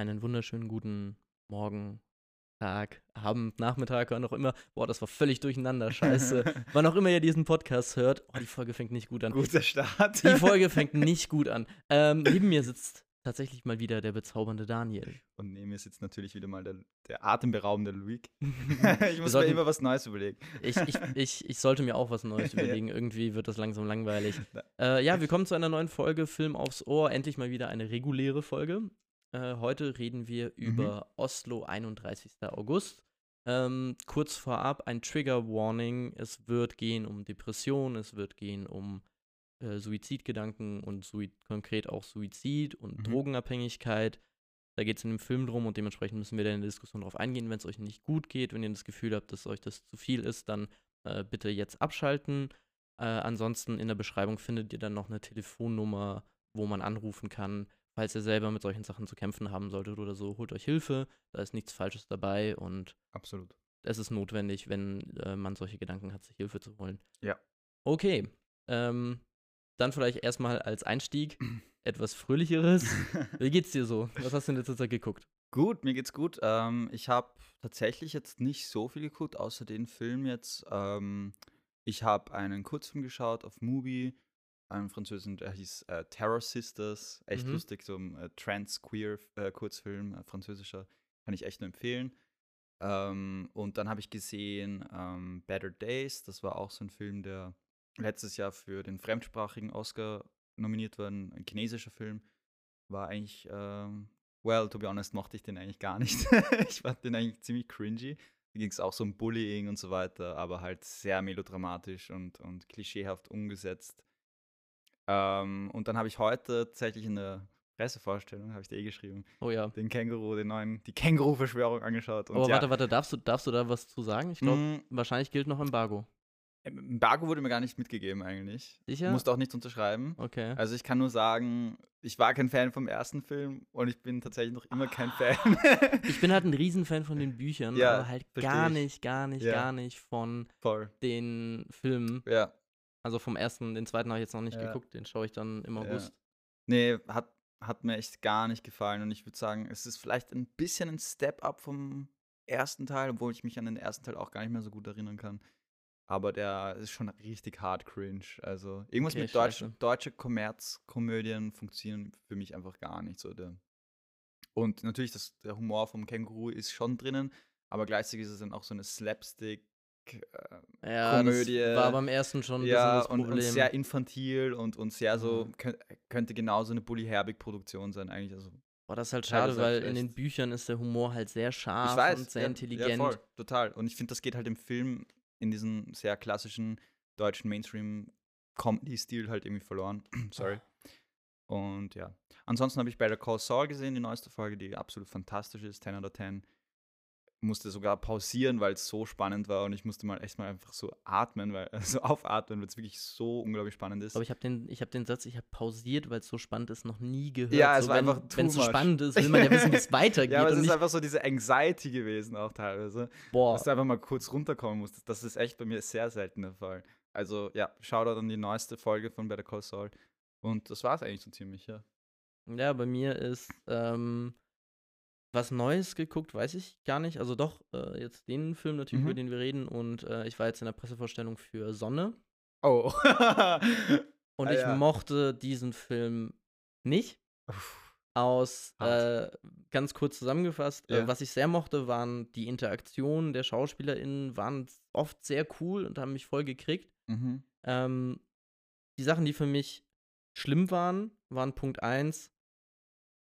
einen wunderschönen guten Morgen, Tag, Abend, Nachmittag, wann auch immer. Boah, das war völlig durcheinander, scheiße. wann auch immer ihr diesen Podcast hört. Oh, die Folge fängt nicht gut an. Guter Start. Die Folge fängt nicht gut an. Ähm, neben mir sitzt tatsächlich mal wieder der bezaubernde Daniel. Und neben mir sitzt natürlich wieder mal der, der atemberaubende Luik. ich muss sollten- mir immer was Neues überlegen. Ich, ich, ich, ich sollte mir auch was Neues Ja. überlegen. Irgendwie wird das langsam langweilig. Äh, ja, wir kommen zu einer neuen Folge Film aufs Ohr. Endlich mal wieder eine reguläre Folge. Äh, heute reden wir Mhm. über Oslo, 31. August. Ähm, kurz vorab ein Trigger Warning. Es wird gehen um Depression, es wird gehen um äh, Suizidgedanken und Sui konkret auch Suizid und Mhm. Drogenabhängigkeit. Da geht es in dem Film drum und dementsprechend müssen wir dann in der Diskussion darauf eingehen. Wenn es euch nicht gut geht, wenn ihr das Gefühl habt, dass euch das zu viel ist, dann äh, bitte jetzt abschalten. Äh, ansonsten in der Beschreibung findet ihr dann noch eine Telefonnummer, wo man anrufen kann. Falls ihr selber mit solchen Sachen zu kämpfen haben solltet oder so, holt euch Hilfe. Da ist nichts Falsches dabei und Absolut. es ist notwendig, wenn äh, man solche Gedanken hat, sich Hilfe zu holen. Ja. Okay. Ähm, dann vielleicht erstmal als Einstieg etwas Fröhlicheres. Wie geht's dir so? Was hast du in letzter Zeit geguckt? Gut, mir geht's gut. Ähm, ich habe tatsächlich jetzt nicht so viel geguckt, außer den Film jetzt. Ähm, ich habe einen Kurzfilm geschaut auf Mubi, einen französischen, der hieß äh, Terror Sisters. Echt Mhm. lustig, so ein äh, Trans-Queer-Kurzfilm, äh, französischer. Kann ich echt nur empfehlen. Ähm, und dann habe ich gesehen ähm, Better Days. Das war auch so ein Film, der letztes Jahr für den fremdsprachigen Oscar nominiert war. Ein ein chinesischer Film. War eigentlich, ähm, well, to be honest, mochte ich den eigentlich gar nicht. ich fand den eigentlich ziemlich cringy. Da ging es auch so um Bullying und so weiter, aber halt sehr melodramatisch und, und klischeehaft umgesetzt. Ähm, und dann habe ich heute tatsächlich in der Pressevorstellung, habe ich dir eh geschrieben, Oh ja. den Känguru, den neuen, die Känguru-Verschwörung angeschaut. Aber ja, warte, warte, darfst du, darfst du da was zu sagen? Ich glaube, mh, wahrscheinlich gilt noch Embargo. Embargo wurde mir gar nicht mitgegeben eigentlich. Sicher? Musste auch nichts unterschreiben. Okay. Also ich kann nur sagen, ich war kein Fan vom ersten Film und ich bin tatsächlich noch immer kein Fan. Ich bin halt ein Riesenfan von den Büchern, Ja, aber halt gar ich. nicht, gar nicht, Ja. gar nicht von Voll. den Filmen. Ja. Also vom ersten, den zweiten habe ich jetzt noch nicht Ja. geguckt, den schaue ich dann im Ja. August. Nee, hat, hat mir echt gar nicht gefallen und ich würde sagen, es ist vielleicht ein bisschen ein Step-up vom ersten Teil, obwohl ich mich an den ersten Teil auch gar nicht mehr so gut erinnern kann. Aber der ist schon richtig hart cringe. Also irgendwas Okay, mit Deutsch, deutsche Kommerzkomödien funktionieren für mich einfach gar nicht so. Der. Und natürlich, das, der Humor vom Känguru ist schon drinnen, aber gleichzeitig ist es dann auch so eine Slapstick. Äh, Ja, Komödie. das war beim ersten schon ein ja, bisschen das und, Problem. und sehr infantil und, und sehr so, Mhm. könnt, könnte genauso eine Bully Herbig-Produktion sein, eigentlich. Also, Boah, das ist halt schade, weil in den Büchern ist der Humor halt sehr scharf weiß, und sehr ja, intelligent. Ja, voll, total. Und ich finde, das geht halt im Film in diesem sehr klassischen deutschen Mainstream-Comedy-Stil halt irgendwie verloren. Sorry. Und ja. Ansonsten habe ich Better Call Saul gesehen, die neueste Folge, die absolut fantastisch ist, 10 out of 10. Musste sogar pausieren, weil es so spannend war und ich musste mal echt mal einfach so atmen, weil so aufatmen, weil es wirklich so unglaublich spannend ist. Aber ich habe den, ich hab den Satz, ich habe pausiert, weil es so spannend ist, noch nie gehört. Ja, es so, war wenn, einfach Wenn es so spannend ist, will man ja wissen, wie es weitergeht. ja, aber es ist einfach so diese Anxiety gewesen auch teilweise. boah, dass du einfach mal kurz runterkommen musst. Das ist echt bei mir sehr selten der Fall. Also ja, Shoutout an die neueste Folge von Better Call Saul. Und das war es eigentlich so ziemlich, ja. Ja, bei mir ist ähm, was Neues geguckt, weiß ich gar nicht. Also doch, äh, jetzt den Film natürlich, Mhm. über den wir reden. Und äh, ich war jetzt in der Pressevorstellung für Sonne. Oh. Und Ah, ich ja. mochte diesen Film nicht. Aus, äh, ganz kurz zusammengefasst, Ja. äh, was ich sehr mochte, waren die Interaktionen der SchauspielerInnen, waren oft sehr cool und haben mich voll gekriegt. mhm. Ähm, die Sachen, die für mich schlimm waren, waren Punkt 1,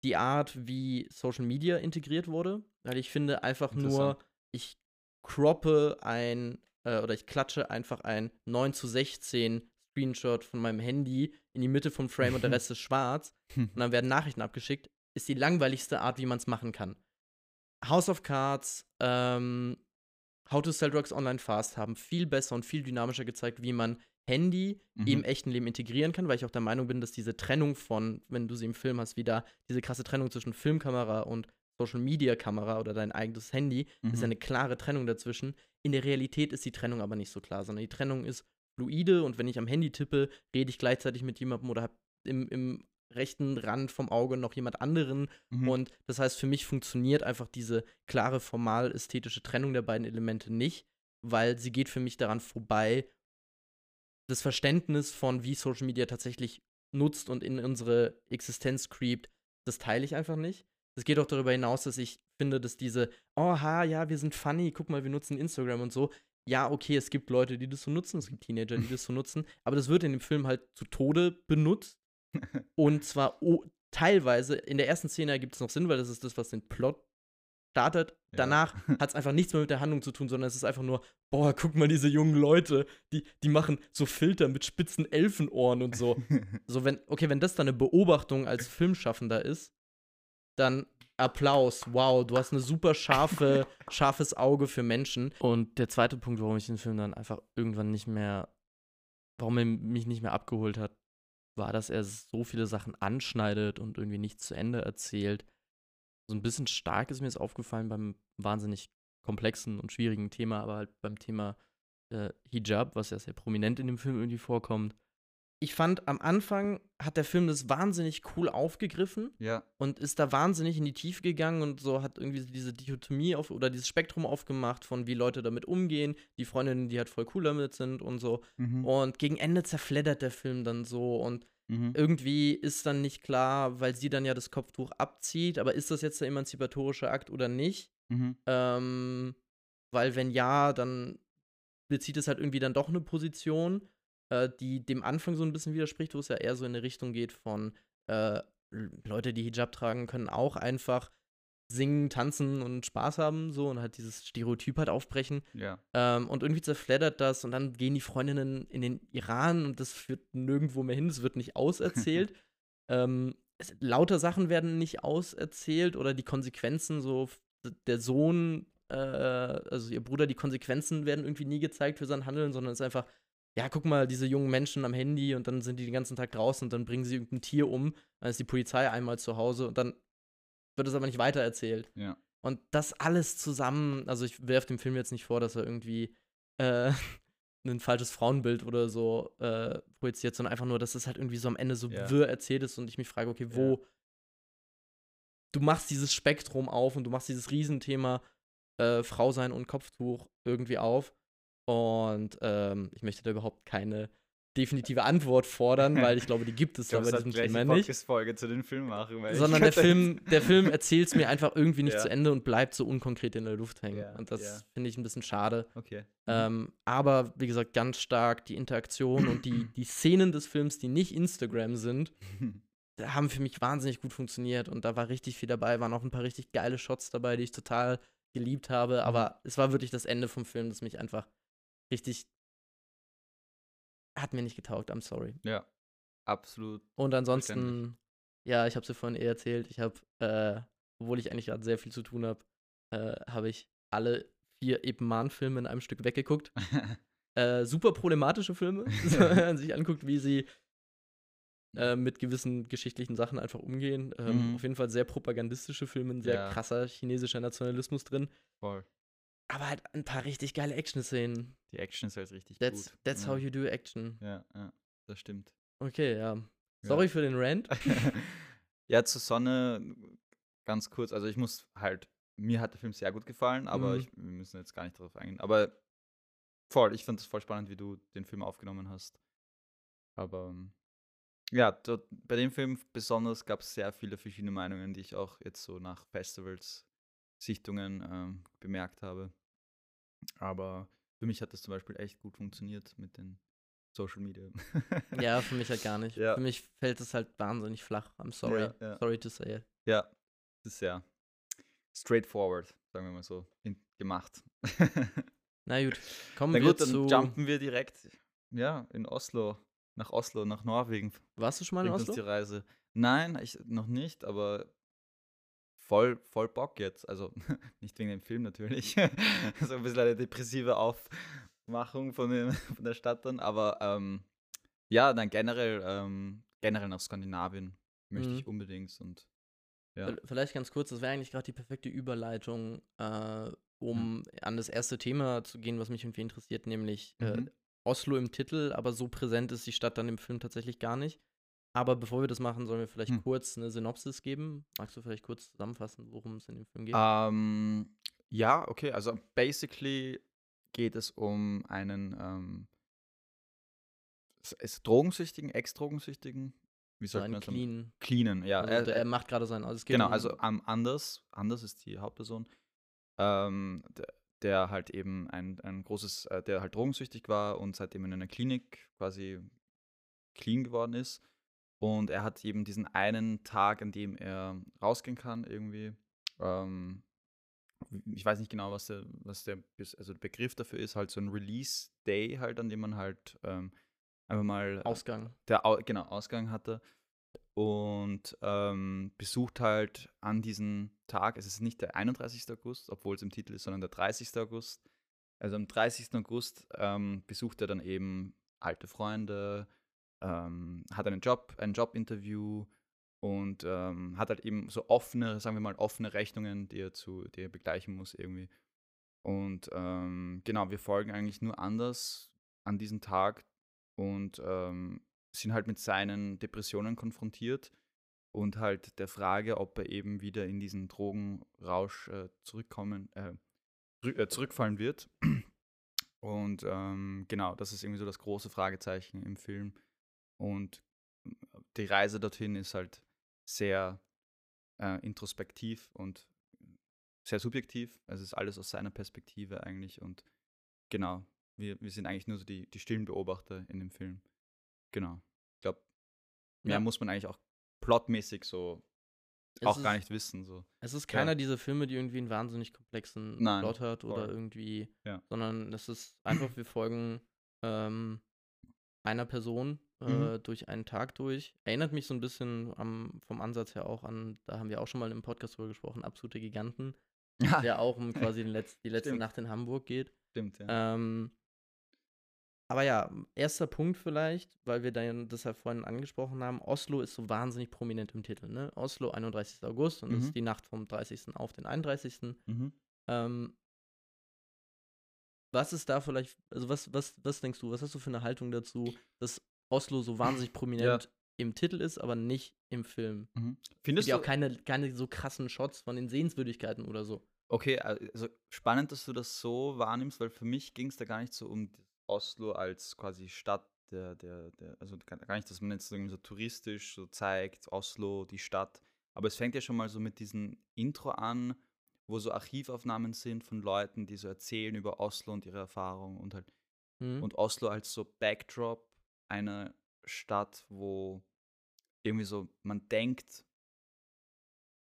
die Art, wie Social Media integriert wurde. Weil ich finde einfach nur, ich croppe ein äh, oder ich klatsche einfach ein 9 zu 16 Screenshot von meinem Handy in die Mitte vom Frame und der Rest ist schwarz und dann werden Nachrichten abgeschickt, ist die langweiligste Art, wie man es machen kann. House of Cards, ähm, How to Sell Drugs Online Fast haben viel besser und viel dynamischer gezeigt, wie man Handy Mhm. im echten Leben integrieren kann, weil ich auch der Meinung bin, dass diese Trennung von, wenn du sie im Film hast, wieder diese krasse Trennung zwischen Filmkamera und Social Media Kamera oder dein eigenes Handy, ist Mhm. eine klare Trennung dazwischen. In der Realität ist die Trennung aber nicht so klar, sondern die Trennung ist fluide und wenn ich am Handy tippe, rede ich gleichzeitig mit jemandem oder habe im, im rechten Rand vom Auge noch jemand anderen. Mhm. Und das heißt, für mich funktioniert einfach diese klare formal-ästhetische Trennung der beiden Elemente nicht, weil sie geht für mich daran vorbei, das Verständnis von, wie Social Media tatsächlich nutzt und in unsere Existenz creept, das teile ich einfach nicht. Es geht auch darüber hinaus, dass ich finde, dass diese, oh ha, ja, wir sind funny, guck mal, wir nutzen Instagram und so. Ja, okay, es gibt Leute, die das so nutzen, es gibt Teenager, die das so nutzen, aber das wird in dem Film halt zu Tode benutzt. und zwar oh, teilweise, in der ersten Szene ergibt es noch Sinn, weil das ist das, was den Plot startet. Ja. Danach hat es einfach nichts mehr mit der Handlung zu tun, sondern es ist einfach nur, boah, guck mal, diese jungen Leute, die, die machen so Filter mit spitzen Elfenohren und so. So, wenn, okay, wenn das dann eine Beobachtung als Filmschaffender ist, dann Applaus. Wow, du hast eine super scharfe, scharfes Auge für Menschen. Und der zweite Punkt, warum ich den Film dann einfach irgendwann nicht mehr, warum er mich nicht mehr abgeholt hat, war, dass er so viele Sachen anschneidet und irgendwie nicht zu Ende erzählt. So ein bisschen stark ist mir jetzt aufgefallen beim wahnsinnig komplexen und schwierigen Thema, aber halt beim Thema äh, Hijab, was ja sehr prominent in dem Film irgendwie vorkommt. Ich fand, am Anfang hat der Film das wahnsinnig cool aufgegriffen ja. und ist da wahnsinnig in die Tiefe gegangen und so hat irgendwie diese Dichotomie auf oder dieses Spektrum aufgemacht von wie Leute damit umgehen, die Freundinnen, die halt voll cool damit sind und so. Mhm. Und gegen Ende zerfleddert der Film dann so und Mhm. irgendwie ist dann nicht klar, weil sie dann ja das Kopftuch abzieht, aber ist das jetzt der emanzipatorische Akt oder nicht? Mhm. Ähm, weil wenn ja, dann bezieht es halt irgendwie dann doch eine Position, äh, die dem Anfang so ein bisschen widerspricht, wo es ja eher so in eine Richtung geht von äh, Leute, die Hijab tragen, können auch einfach singen, tanzen und Spaß haben, so und halt dieses Stereotyp halt aufbrechen. Ja. Ähm, und irgendwie zerfleddert das und dann gehen die Freundinnen in den Iran und das führt nirgendwo mehr hin, es wird nicht auserzählt. ähm, es, lauter Sachen werden nicht auserzählt oder die Konsequenzen, so der Sohn, äh, also ihr Bruder, die Konsequenzen werden irgendwie nie gezeigt für sein Handeln, sondern es ist einfach, ja, guck mal, diese jungen Menschen am Handy und dann sind die den ganzen Tag draußen und dann bringen sie irgendein Tier um, dann ist die Polizei einmal zu Hause und dann wird es aber nicht weitererzählt. Ja. Und das alles zusammen, also ich werfe dem Film jetzt nicht vor, dass er irgendwie äh, ein falsches Frauenbild oder so äh, projiziert, sondern einfach nur, dass es halt irgendwie so am Ende so Ja. wirr erzählt ist und ich mich frage, okay, wo du machst dieses Spektrum auf und du machst dieses Riesenthema äh, Frau sein und Kopftuch irgendwie auf. Und ähm, ich möchte da überhaupt keine definitive Antwort fordern, weil ich glaube, die gibt es Ich da bei diesem Thema nicht Podcast-Folge zu den Film machen. Sondern der Film, der Film erzählt es mir einfach irgendwie nicht Ja. zu Ende und bleibt so unkonkret in der Luft hängen. Ja, und das ja. finde ich ein bisschen schade. Okay. Ähm, aber wie gesagt, ganz stark die Interaktion und die, die Szenen des Films, die nicht Instagram sind, haben für mich wahnsinnig gut funktioniert und da war richtig viel dabei, waren auch ein paar richtig geile Shots dabei, die ich total geliebt habe, aber es war wirklich das Ende vom Film, das mich einfach richtig hat mir nicht getaugt, I'm sorry. ja. Absolut. Und ansonsten, ja, ich habe es dir vorhin eh erzählt, ich habe, äh, obwohl ich eigentlich gerade sehr viel zu tun habe, äh, habe ich alle vier Ip Man-Filme in einem Stück weggeguckt. Äh, super problematische Filme, wenn man sich anguckt, wie sie äh, mit gewissen geschichtlichen Sachen einfach umgehen. Ähm, Mhm. Auf jeden Fall sehr propagandistische Filme, sehr Ja. krasser chinesischer Nationalismus drin. Voll. Aber halt ein paar richtig geile Action-Szenen. Die Action ist halt richtig That's, gut. that's ja. how you do Action. Ja, ja, das stimmt. Okay, ja. Sorry für den Rant. ja, zur Sonne ganz kurz. Also ich muss halt, mir hat der Film sehr gut gefallen, aber Mhm. ich, wir müssen jetzt gar nicht darauf eingehen. Aber voll, ich fand es voll spannend, wie du den Film aufgenommen hast. Aber ja, dort, bei dem Film besonders gab es sehr viele verschiedene Meinungen, die ich auch jetzt so nach Festivals, Sichtungen ähm, bemerkt habe. Aber für mich hat das zum Beispiel echt gut funktioniert mit den Social Media. Ja, für mich halt gar nicht. Ja. Für mich fällt es halt wahnsinnig flach. I'm sorry. Ja, ja. Sorry to say it. Ja, das ist sehr straightforward, sagen wir mal so, in, gemacht. Na gut, kommen Na wir gut, dann zu. jumpen wir direkt, ja, in Oslo, nach Oslo, nach Norwegen. Warst du schon mal in Bringt uns die Oslo? Reise. Nein, ich noch nicht, aber voll, voll Bock jetzt. Also nicht wegen dem Film natürlich. so ein bisschen eine depressive Aufmachung von, dem, von der Stadt dann, aber ähm, ja, dann generell, ähm, generell nach Skandinavien möchte Mhm. ich unbedingt und ja. Vielleicht ganz kurz, das wäre eigentlich gerade die perfekte Überleitung, äh, um an das erste Thema zu gehen, was mich irgendwie interessiert, nämlich äh, Mhm. Oslo im Titel, aber so präsent ist die Stadt dann im Film tatsächlich gar nicht. Aber bevor wir das machen, sollen wir vielleicht Hm. kurz eine Synopsis geben. Magst du vielleicht kurz zusammenfassen, worum es in dem Film geht? Ähm, ja, okay, also basically geht es um einen ähm, ist Drogensüchtigen, Ex-Drogensüchtigen, wie so sagt man einen das? clean. Cleanen, ja. Also er- der, er macht gerade sein. Also es geht Genau, um, also am Anders, Anders ist die Hauptperson, ähm, der, der halt eben ein, ein großes, äh, der halt drogensüchtig war und seitdem in einer Klinik quasi clean geworden ist. Und er hat eben diesen einen Tag, an dem er rausgehen kann, irgendwie. Ähm, ich weiß nicht genau, was der, was der, also der Begriff dafür ist, halt so ein Release Day halt, an dem man halt ähm, einfach mal Ausgang. der Au genau, Ausgang hatte und ähm, besucht halt an diesem Tag, es ist nicht der 31. August, obwohl es im Titel ist, sondern der 30. August. Also am 30. August ähm, besucht er dann eben alte Freunde, ähm, hat einen Job, ein Jobinterview und ähm, hat halt eben so offene, sagen wir mal, offene Rechnungen, die er zu, die er begleichen muss irgendwie. Und ähm, genau, wir folgen eigentlich nur anders an diesem Tag und ähm, sind halt mit seinen Depressionen konfrontiert und halt der Frage, ob er eben wieder in diesen Drogenrausch äh, zurückkommen, äh, äh, zurückfallen wird. Und ähm, genau, das ist irgendwie so das große Fragezeichen im Film. Und die Reise dorthin ist halt sehr äh, introspektiv und sehr subjektiv. Es ist alles aus seiner Perspektive eigentlich. Und genau, wir, wir sind eigentlich nur so die, die stillen Beobachter in dem Film. Genau. Ich glaube, mehr Ja. muss man eigentlich auch plotmäßig so Es auch ist, gar nicht wissen. So. Es ist Ja. keiner dieser Filme, die irgendwie einen wahnsinnig komplexen Nein, Plot hat oder voll. irgendwie, Ja. sondern es ist einfach, wir folgen ähm, einer Person äh, Mhm. durch einen Tag durch. Erinnert mich so ein bisschen am, vom Ansatz her auch an, da haben wir auch schon mal im Podcast drüber gesprochen, Absolute Giganten, Ja, der auch um quasi Letz-, die letzte Stimmt. Nacht in Hamburg geht. stimmt, ja. Ähm, aber ja, erster Punkt vielleicht, weil wir dann das ja vorhin angesprochen haben, Oslo ist so wahnsinnig prominent im Titel, ne? Oslo, 31. August und das Mhm. ist die Nacht vom 30. auf den 31. Mhm. Ähm, was ist da vielleicht, also was, was, was denkst du, was hast du für eine Haltung dazu, dass Oslo so wahnsinnig prominent im Titel ist, aber nicht im Film? Mhm. Es Findest gibt ja du, auch keine, keine so krassen Shots von den Sehenswürdigkeiten oder so. okay, also spannend, dass du das so wahrnimmst, weil für mich ging es da gar nicht so um Oslo als quasi Stadt der, der, der, also gar nicht, dass man jetzt irgendwie so touristisch so zeigt, Oslo, die Stadt. Aber es fängt ja schon mal so mit diesem Intro an, wo so Archivaufnahmen sind von Leuten, die so erzählen über Oslo und ihre Erfahrungen und halt Hm? und Oslo als so Backdrop einer Stadt, wo irgendwie so man denkt,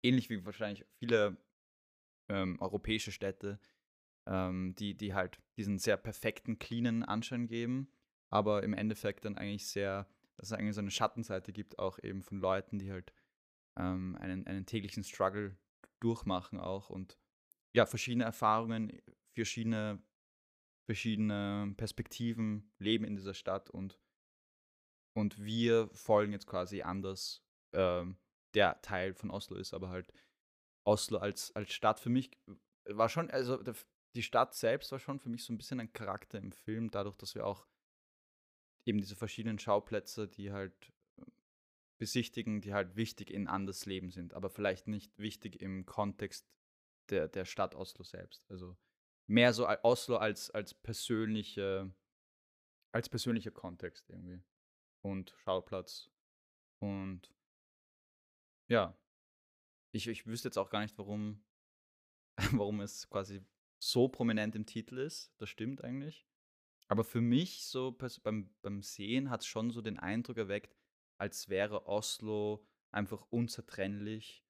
ähnlich wie wahrscheinlich viele ähm, europäische Städte, ähm, die, die halt diesen sehr perfekten, cleanen Anschein geben, aber im Endeffekt dann eigentlich sehr, dass es eigentlich so eine Schattenseite gibt, auch eben von Leuten, die halt ähm, einen, einen täglichen Struggle durchmachen auch und ja, verschiedene Erfahrungen, verschiedene, verschiedene Perspektiven leben in dieser Stadt und, und wir folgen jetzt quasi anders, ähm, der Teil von Oslo ist, aber halt Oslo als, als Stadt für mich war schon, also die Stadt selbst war schon für mich so ein bisschen ein Charakter im Film, dadurch, dass wir auch eben diese verschiedenen Schauplätze, die halt äh, besichtigen, die halt wichtig in Anders Leben sind, aber vielleicht nicht wichtig im Kontext der, der Stadt Oslo selbst. Also mehr so Oslo als, als persönliche, als persönlicher Kontext irgendwie. Und Schauplatz. Und ja. Ich, ich wüsste jetzt auch gar nicht, warum, warum es quasi so prominent im Titel ist. Das stimmt eigentlich. Aber für mich, so beim, beim Sehen, hat es schon so den Eindruck erweckt, als wäre Oslo einfach unzertrennlich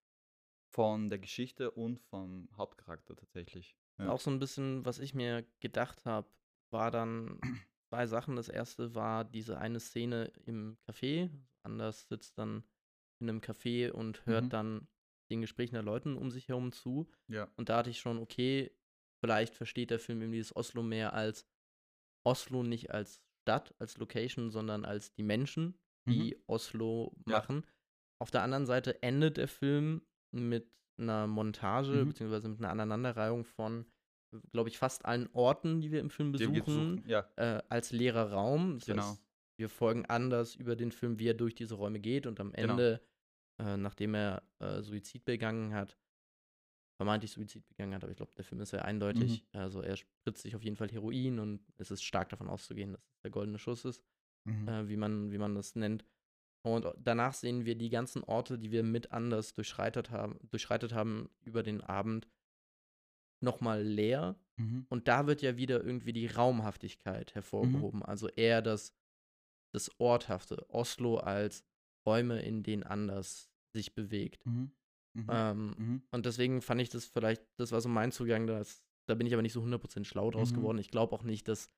von der Geschichte und vom Hauptcharakter tatsächlich. Ja. Auch so ein bisschen, was ich mir gedacht habe, war dann zwei Sachen. Das erste war diese eine Szene im Café. Anders sitzt dann in einem Café und hört Mhm. dann den Gesprächen der Leuten um sich herum zu. ja. Und da hatte ich schon, okay, vielleicht versteht der Film eben dieses Oslo mehr als Oslo nicht als Stadt, als Location, sondern als die Menschen, die Oslo Mhm. Ja. machen. Auf der anderen Seite endet der Film mit einer Montage, Mhm. beziehungsweise mit einer Aneinanderreihung von, glaube ich, fast allen Orten, die wir im Film besuchen. Ja, äh, als leerer Raum. Das Genau. heißt, wir folgen anders über den Film, wie er durch diese Räume geht und am Genau. Ende, äh, nachdem er äh, Suizid begangen hat, vermeintlich Suizid begangen hat, aber ich glaube, der Film ist sehr eindeutig. Mhm. Also er spritzt sich auf jeden Fall Heroin und es ist stark davon auszugehen, dass es der goldene Schuss ist, Mhm. äh, wie, man, wie man das nennt. Und danach sehen wir die ganzen Orte, die wir mit anders durchschreitet haben, durchschreitet haben über den Abend, nochmal leer. Mhm. Und da wird ja wieder irgendwie die Raumhaftigkeit hervorgehoben. Also eher das, das Orthafte. Oslo als Räume, in denen anders sich bewegt. Mhm. Mhm. Ähm, Mhm. und deswegen fand ich das vielleicht, das war so mein Zugang, das, da bin ich aber nicht so 100% schlau draus Mhm. geworden. Ich glaube auch nicht, dass,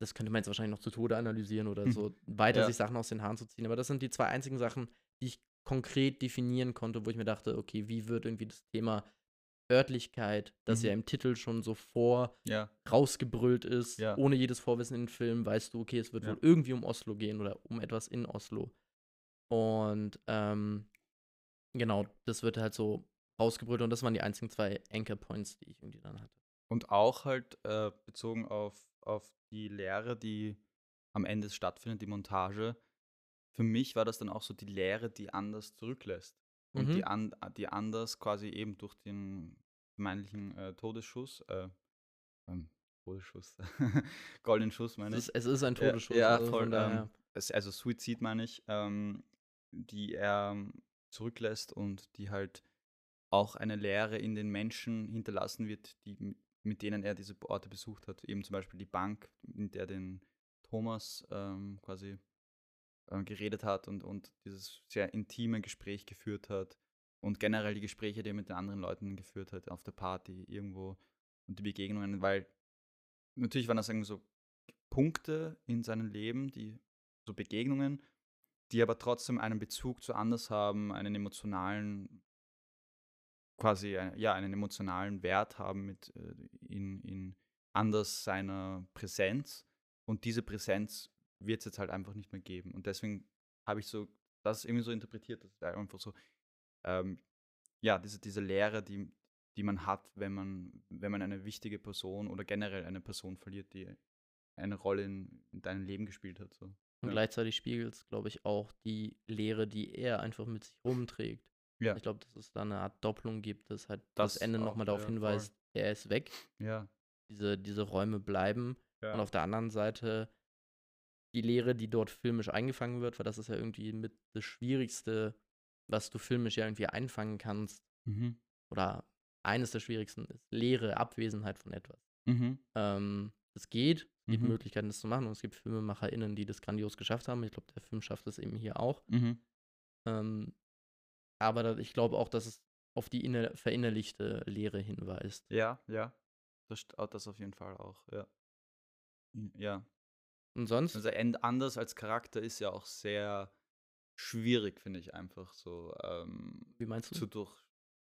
das könnte man jetzt wahrscheinlich noch zu Tode analysieren oder Mhm. so, weiter Ja. sich Sachen aus den Haaren zu ziehen. Aber das sind die zwei einzigen Sachen, die ich konkret definieren konnte, wo ich mir dachte, okay, wie wird irgendwie das Thema Örtlichkeit, das Mhm. ja im Titel schon so vor Ja. rausgebrüllt ist, Ja. ohne jedes Vorwissen in den Film, weißt du, okay, es wird Ja. wohl irgendwie um Oslo gehen oder um etwas in Oslo. Und ähm, genau, das wird halt so rausgebrüllt und das waren die einzigen zwei Anchor Points, die ich irgendwie dann hatte. Und auch halt äh, bezogen auf, auf die Lehre, die am Ende stattfindet, die Montage. Für mich war das dann auch so die Lehre, die anders zurücklässt. Und Mhm. die, an, die anders quasi eben durch den vermeintlichen äh, Todesschuss, äh, ähm, Todesschuss, goldenen Schuss meine Es ich. ist, es ist ein Todesschuss. ja, also voll, ähm, es, also Suizid meine ich, ähm, die er ähm, zurücklässt und die halt auch eine Lehre in den Menschen hinterlassen wird, die, mit denen er diese Orte besucht hat. Eben zum Beispiel die Bank, in der den Thomas ähm, quasi äh, geredet hat und, und dieses sehr intime Gespräch geführt hat. Und generell die Gespräche, die er mit den anderen Leuten geführt hat, auf der Party irgendwo und die Begegnungen, weil natürlich waren das irgendwie so Punkte in seinem Leben, die so Begegnungen, die aber trotzdem einen Bezug zu anders haben, einen emotionalen, quasi ein- ja, einen emotionalen Wert haben mit äh, in, in anders seiner Präsenz. Und diese Präsenz wird es jetzt halt einfach nicht mehr geben. Und deswegen habe ich so das irgendwie so interpretiert, dass einfach so, ähm, ja, diese, diese Lehre, die, die man hat, wenn man, wenn man eine wichtige Person oder generell eine Person verliert, die eine Rolle in, in deinem Leben gespielt hat. So. Und Ja. gleichzeitig spiegelt es, glaube ich, auch die Lehre, die er einfach mit sich rumträgt. Ja. Ich glaube, dass es da eine Art Doppelung gibt, dass halt das, Das Ende nochmal darauf ja, hinweist, er ist weg. Ja. Diese, diese Räume bleiben. ja. Und auf der anderen Seite die Lehre, die dort filmisch eingefangen wird, weil das ist ja irgendwie mit das Schwierigste, was du filmisch ja irgendwie einfangen kannst. Mhm. Oder eines der schwierigsten ist Leere, Abwesenheit von etwas. Mhm. Ähm, es geht, es gibt Mhm. Möglichkeiten, das zu machen und es gibt FilmemacherInnen, die das grandios geschafft haben. Ich glaube, der Film schafft es eben hier auch. Mhm. Ähm, aber ich glaube auch, dass es auf die inner, verinnerlichte Lehre hinweist. Ja, ja. Das, auch das auf jeden Fall auch, ja. Ja. Und sonst, Also anders als Charakter ist ja auch sehr schwierig, finde ich einfach so ähm, wie meinst du? zu, durch,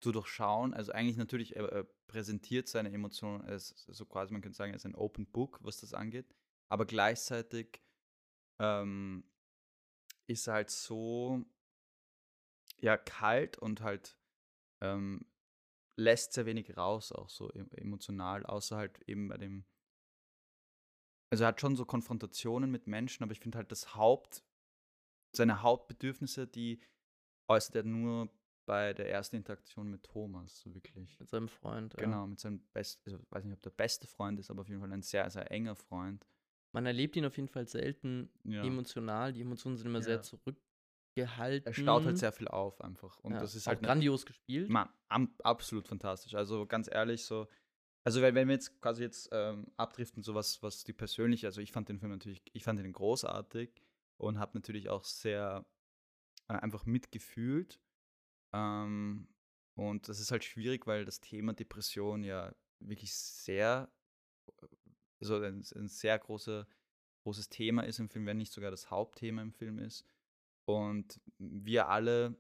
zu durchschauen. Also eigentlich natürlich, er, er präsentiert seine Emotionen als so quasi, man könnte sagen, als ein Open Book, was das angeht. Aber gleichzeitig ähm, ist er halt so ja kalt und halt ähm, lässt sehr wenig raus, auch so em- emotional, außer halt eben bei dem. Also er hat schon so Konfrontationen mit Menschen, aber ich finde halt das Haupt, seine Hauptbedürfnisse, die äußert er nur bei der ersten Interaktion mit Thomas, so wirklich. Mit seinem Freund. ja. Genau, mit seinem best, also ich weiß nicht, ob der beste Freund ist, aber auf jeden Fall ein sehr, sehr enger Freund. Man erlebt ihn auf jeden Fall selten Ja. emotional. Die Emotionen sind immer sehr Ja. zurückgehalten. Er staut halt sehr viel auf einfach. Und ja, das ist halt eine- grandios gespielt. Man, am, absolut fantastisch. Also ganz ehrlich, so. Also wenn, wenn wir jetzt quasi jetzt ähm, abdriften, so was, was die persönliche, also ich fand den Film natürlich, ich fand ihn großartig und habe natürlich auch sehr äh, einfach mitgefühlt. Ähm, und das ist halt schwierig, weil das Thema Depression ja wirklich sehr, also ein, ein sehr große, großes Thema ist im Film, wenn nicht sogar das Hauptthema im Film ist. Und wir alle,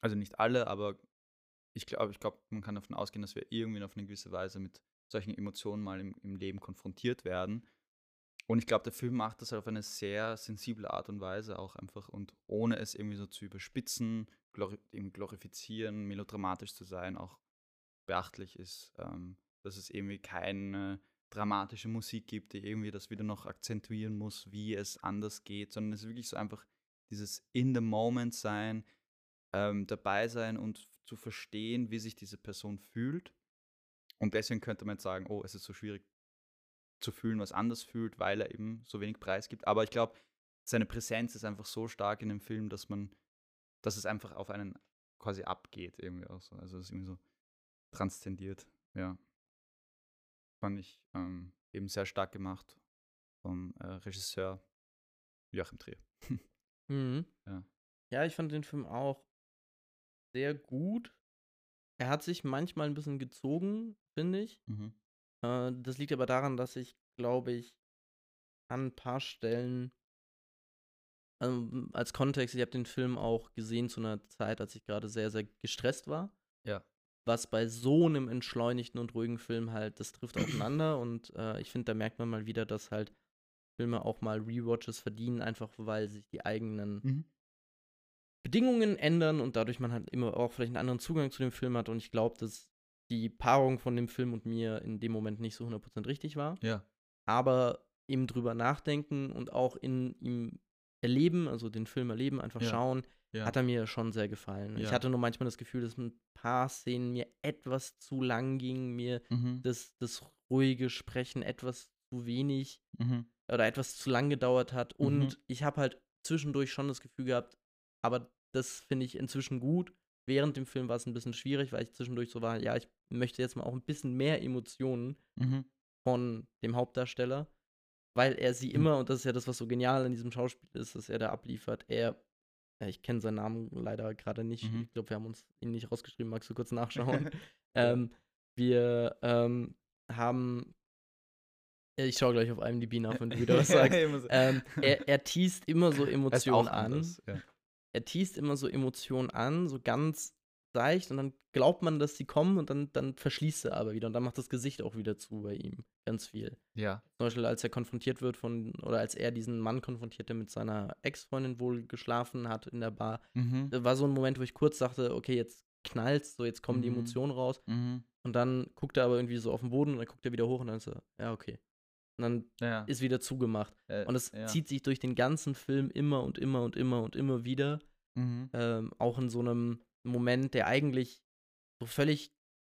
also nicht alle, aber ich glaube, ich glaube, man kann davon ausgehen, dass wir irgendwie auf eine gewisse Weise mit solchen Emotionen mal im, im Leben konfrontiert werden. Und ich glaube, der Film macht das halt auf eine sehr sensible Art und Weise auch einfach und ohne es irgendwie so zu überspitzen, glori glorifizieren, melodramatisch zu sein, auch beachtlich ist, ähm, dass es irgendwie keine dramatische Musik gibt, die irgendwie das wieder noch akzentuieren muss, wie es anders geht, sondern es ist wirklich so einfach dieses in the moment sein, ähm, dabei sein und zu verstehen, wie sich diese Person fühlt. Und deswegen könnte man jetzt sagen, oh, es ist so schwierig zu fühlen, was anders fühlt, weil er eben so wenig Preis gibt. Aber ich glaube, seine Präsenz ist einfach so stark in dem Film, dass man, dass es einfach auf einen quasi abgeht, irgendwie auch so. Also es ist irgendwie so transzendiert, ja. Fand ich ähm, eben sehr stark gemacht vom äh, Regisseur Joachim Trier. Mhm. Ja. Ja, ich fand den Film auch sehr gut. Er hat sich manchmal ein bisschen gezogen, finde ich. Mhm. Äh, das liegt aber daran, dass ich, glaube ich, an ein paar Stellen ähm, als Kontext, ich habe den Film auch gesehen zu einer Zeit, als ich gerade sehr, sehr gestresst war. Ja. Was bei so einem entschleunigten und ruhigen Film halt, das trifft aufeinander und äh, ich finde, da merkt man mal wieder, dass halt Filme auch mal Rewatches verdienen, einfach weil sich die eigenen Mhm. Bedingungen ändern und dadurch man halt immer auch vielleicht einen anderen Zugang zu dem Film hat und ich glaube, dass die Paarung von dem Film und mir in dem Moment nicht so 100% richtig war. Ja. Aber eben drüber nachdenken und auch in ihm erleben, also den Film erleben, einfach Ja. schauen, Ja. hat er mir schon sehr gefallen. Ich Ja. hatte nur manchmal das Gefühl, dass ein paar Szenen mir etwas zu lang gingen, mir Mhm. das, das ruhige Sprechen etwas zu wenig Mhm. oder etwas zu lang gedauert hat. Und Mhm. ich habe halt zwischendurch schon das Gefühl gehabt, aber das finde ich inzwischen gut. Während dem Film war es ein bisschen schwierig, weil ich zwischendurch so war, ja, ich möchte jetzt mal auch ein bisschen mehr Emotionen Mhm. von dem Hauptdarsteller, weil er sie Mhm. immer, und das ist ja das, was so genial an diesem Schauspiel ist, dass er da abliefert, er, ja, ich kenne seinen Namen leider gerade nicht, Mhm. ich glaube, wir haben uns ihn nicht rausgeschrieben, magst du kurz nachschauen? ähm, wir ähm, haben, ich schaue gleich auf IMDb nach, wenn du wieder was sagst. Ähm, er, er teast immer so Emotionen an. anders, Ja. Er teast immer so Emotionen an, so ganz seicht und dann glaubt man, dass sie kommen und dann, dann verschließt er aber wieder und dann macht das Gesicht auch wieder zu bei ihm. Ganz viel. ja. Zum Beispiel, als er konfrontiert wird von, oder als er diesen Mann konfrontiert, der mit seiner Ex-Freundin wohl geschlafen hat in der Bar, Mhm. da war so ein Moment, wo ich kurz dachte, okay, jetzt knallt's, so jetzt kommen die Mhm. Emotionen raus. Mhm. Und dann guckt er aber irgendwie so auf den Boden und dann guckt er wieder hoch und dann ist er, ja, okay. Und dann Ja. ist wieder zugemacht. äh, Und es ja. zieht sich durch den ganzen Film immer und immer und immer und immer wieder. Mhm. Ähm, auch in so einem Moment, der eigentlich so völlig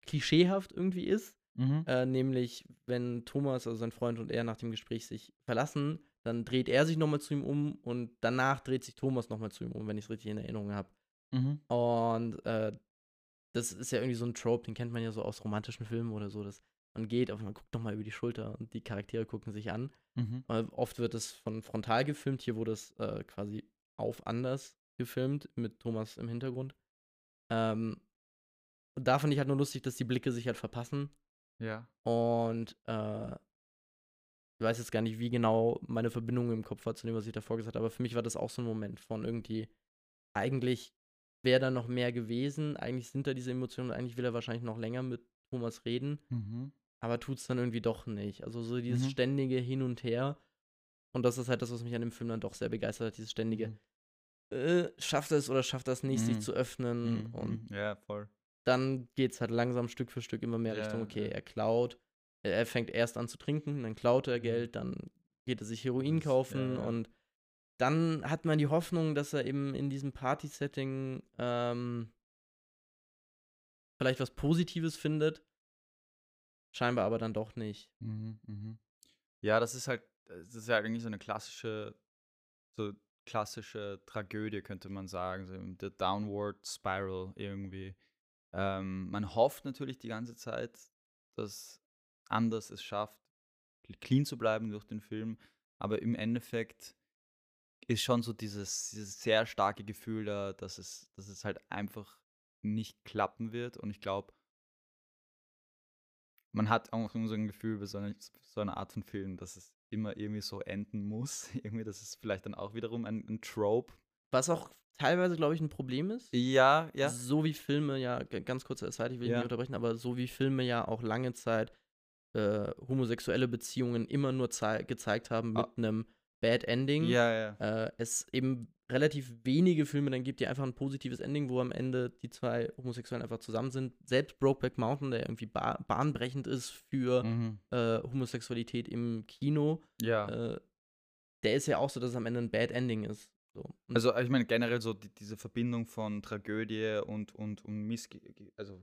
klischeehaft irgendwie ist. Mhm. Äh, nämlich, wenn Thomas, also sein Freund und er nach dem Gespräch sich verlassen, dann dreht er sich nochmal zu ihm um und danach dreht sich Thomas nochmal zu ihm um, wenn ich es richtig in Erinnerung habe. Mhm. Und äh, das ist ja irgendwie so ein Trope, den kennt man ja so aus romantischen Filmen oder so, dass man geht, aber man guckt nochmal über die Schulter und die Charaktere gucken sich an. Mhm. Äh, oft wird es von frontal gefilmt, hier wurde es äh, quasi auf anders gefilmt, mit Thomas im Hintergrund. Ähm, da fand ich halt nur lustig, dass die Blicke sich halt verpassen. Ja. Und äh, ich weiß jetzt gar nicht, wie genau meine Verbindung im Kopf war zu dem, was ich davor gesagt habe, aber für mich war das auch so ein Moment von irgendwie, eigentlich wäre da noch mehr gewesen, eigentlich sind da diese Emotionen, eigentlich will er wahrscheinlich noch länger mit Thomas reden, Mhm. Aber tut es dann irgendwie doch nicht. Also so dieses Mhm. ständige Hin und Her. Und das ist halt das, was mich an dem Film dann doch sehr begeistert hat, dieses ständige, Mhm. äh, schafft es oder schafft es nicht, sich Mhm. zu öffnen. Mhm. Und Ja, voll. dann geht es halt langsam Stück für Stück immer mehr Ja, Richtung, okay, ja. er klaut, er, fängt erst an zu trinken, dann klaut er Mhm. Geld, dann geht er sich Heroin Das- kaufen ja. und dann hat man die Hoffnung, dass er eben in diesem Party-Setting ähm, vielleicht was Positives findet. Scheinbar aber dann doch nicht. Mhm, mhm. Ja, das ist halt, das ist ja eigentlich so eine klassische, so klassische Tragödie, könnte man sagen, so der Downward Spiral irgendwie. Ähm, man hofft natürlich die ganze Zeit, dass Anders es schafft, clean zu bleiben durch den Film, aber im Endeffekt ist schon so dieses, dieses sehr starke Gefühl da, dass es, dass es halt einfach nicht klappen wird und ich glaube, man hat auch so ein Gefühl bei so einer, so einer Art von Film, dass es immer irgendwie so enden muss. irgendwie, das ist vielleicht dann auch wiederum ein, ein Trope. Was auch teilweise, glaube ich, ein Problem ist. Ja, ja. So wie Filme ja, ganz kurz Zeit, ich will Ja. nicht unterbrechen, aber so wie Filme ja auch lange Zeit äh, homosexuelle Beziehungen immer nur zei gezeigt haben mit Ah. einem Bad Ending. Ja, ja. Äh, es eben relativ wenige Filme dann gibt, die einfach ein positives Ending, wo am Ende die zwei Homosexuellen einfach zusammen sind. Selbst Brokeback Mountain, der irgendwie ba bahnbrechend ist für Mhm. äh, Homosexualität im Kino, Ja. äh, der ist ja auch so, dass es am Ende ein Bad Ending ist. So. Also ich meine generell so die, diese Verbindung von Tragödie und, und, und Missge also,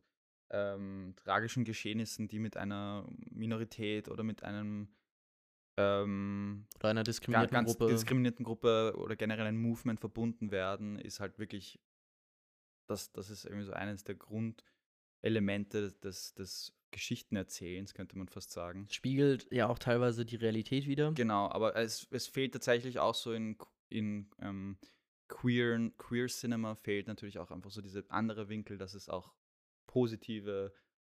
ähm, tragischen Geschehnissen, die mit einer Minorität oder mit einem ähm, oder einer diskriminierten ganz Gruppe. diskriminierten Gruppe oder generell ein Movement verbunden werden, ist halt wirklich, das, das ist irgendwie so eines der Grundelemente des, des Geschichtenerzählens, könnte man fast sagen. spiegelt ja auch teilweise die Realität wieder. Genau, aber es, es fehlt tatsächlich auch so in, in ähm, queer, queer Cinema fehlt natürlich auch einfach so diese andere Winkel, dass es auch positive,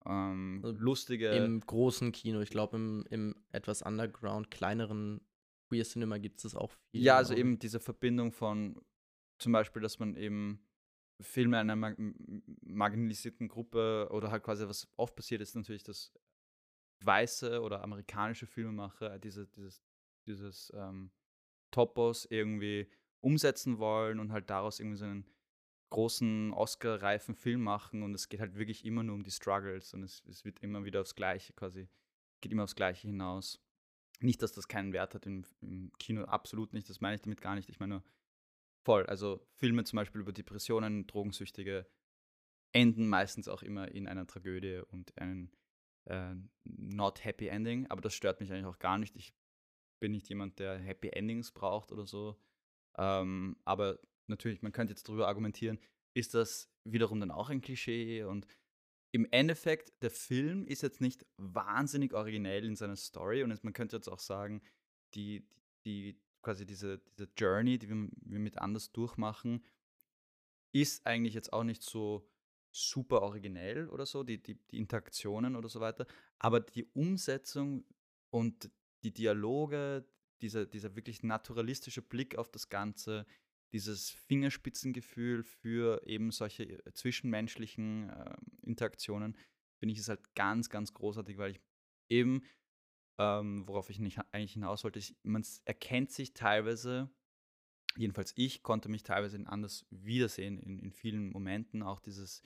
ähm, lustige. Im großen Kino, ich glaube, im, im etwas underground, kleineren Queer Cinema gibt es auch viel. ja, also eben diese Verbindung von zum Beispiel, dass man eben Filme einer mar marginalisierten Gruppe oder halt quasi was oft passiert ist, natürlich, dass weiße oder amerikanische Filmemacher diese, dieses, dieses ähm, Topos irgendwie umsetzen wollen und halt daraus irgendwie so einen großen Oscar-reifen Film machen und es geht halt wirklich immer nur um die Struggles und es, es wird immer wieder aufs Gleiche quasi, geht immer aufs Gleiche hinaus. Nicht, dass das keinen Wert hat im, im Kino, absolut nicht, das meine ich damit gar nicht. Ich meine nur voll, also Filme zum Beispiel über Depressionen, Drogensüchtige enden meistens auch immer in einer Tragödie und einem äh, not happy ending, aber das stört mich eigentlich auch gar nicht. Ich bin nicht jemand, der Happy Endings braucht oder so. Ähm, aber natürlich, man könnte jetzt darüber argumentieren, ist das wiederum dann auch ein Klischee? Und im Endeffekt, der Film ist jetzt nicht wahnsinnig originell in seiner Story und es, man könnte jetzt auch sagen, die, die quasi diese, diese Journey, die wir, wir mit anders durchmachen, ist eigentlich jetzt auch nicht so super originell oder so, die, die, die Interaktionen oder so weiter. Aber die Umsetzung und die Dialoge, dieser, dieser wirklich naturalistische Blick auf das Ganze, dieses Fingerspitzengefühl für eben solche äh, zwischenmenschlichen äh, Interaktionen, finde ich es halt ganz, ganz großartig, weil ich eben, ähm, worauf ich nicht eigentlich hinaus wollte, man erkennt sich teilweise, jedenfalls ich konnte mich teilweise anders wiedersehen in, in vielen Momenten, auch dieses,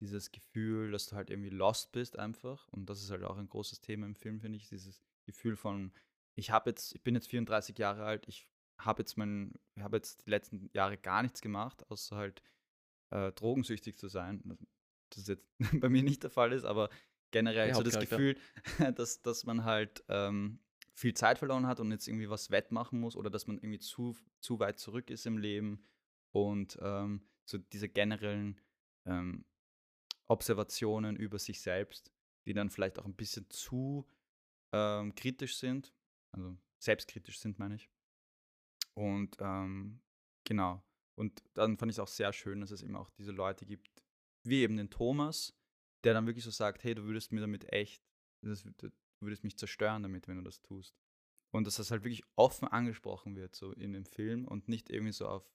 dieses Gefühl, dass du halt irgendwie lost bist einfach. Und das ist halt auch ein großes Thema im Film, finde ich, dieses Gefühl von, ich habe jetzt, ich bin jetzt 34 Jahre alt, ich habe jetzt mein, ich habe jetzt die letzten Jahre gar nichts gemacht, außer halt äh, drogensüchtig zu sein. Das jetzt bei mir nicht der Fall ist, aber generell Der so das. Gefühl, dass, dass man halt ähm, viel Zeit verloren hat und jetzt irgendwie was wettmachen muss oder dass man irgendwie zu, zu weit zurück ist im Leben und ähm, so diese generellen ähm, Observationen über sich selbst, die dann vielleicht auch ein bisschen zu ähm, kritisch sind, also selbstkritisch sind, meine ich. Und ähm, genau. Und dann fand ich es auch sehr schön, dass es eben auch diese Leute gibt, wie eben den Thomas, der dann wirklich so sagt, hey, du würdest mir damit echt, das, du würdest mich zerstören damit, wenn du das tust. Und dass das halt wirklich offen angesprochen wird, so in dem Film und nicht irgendwie so auf,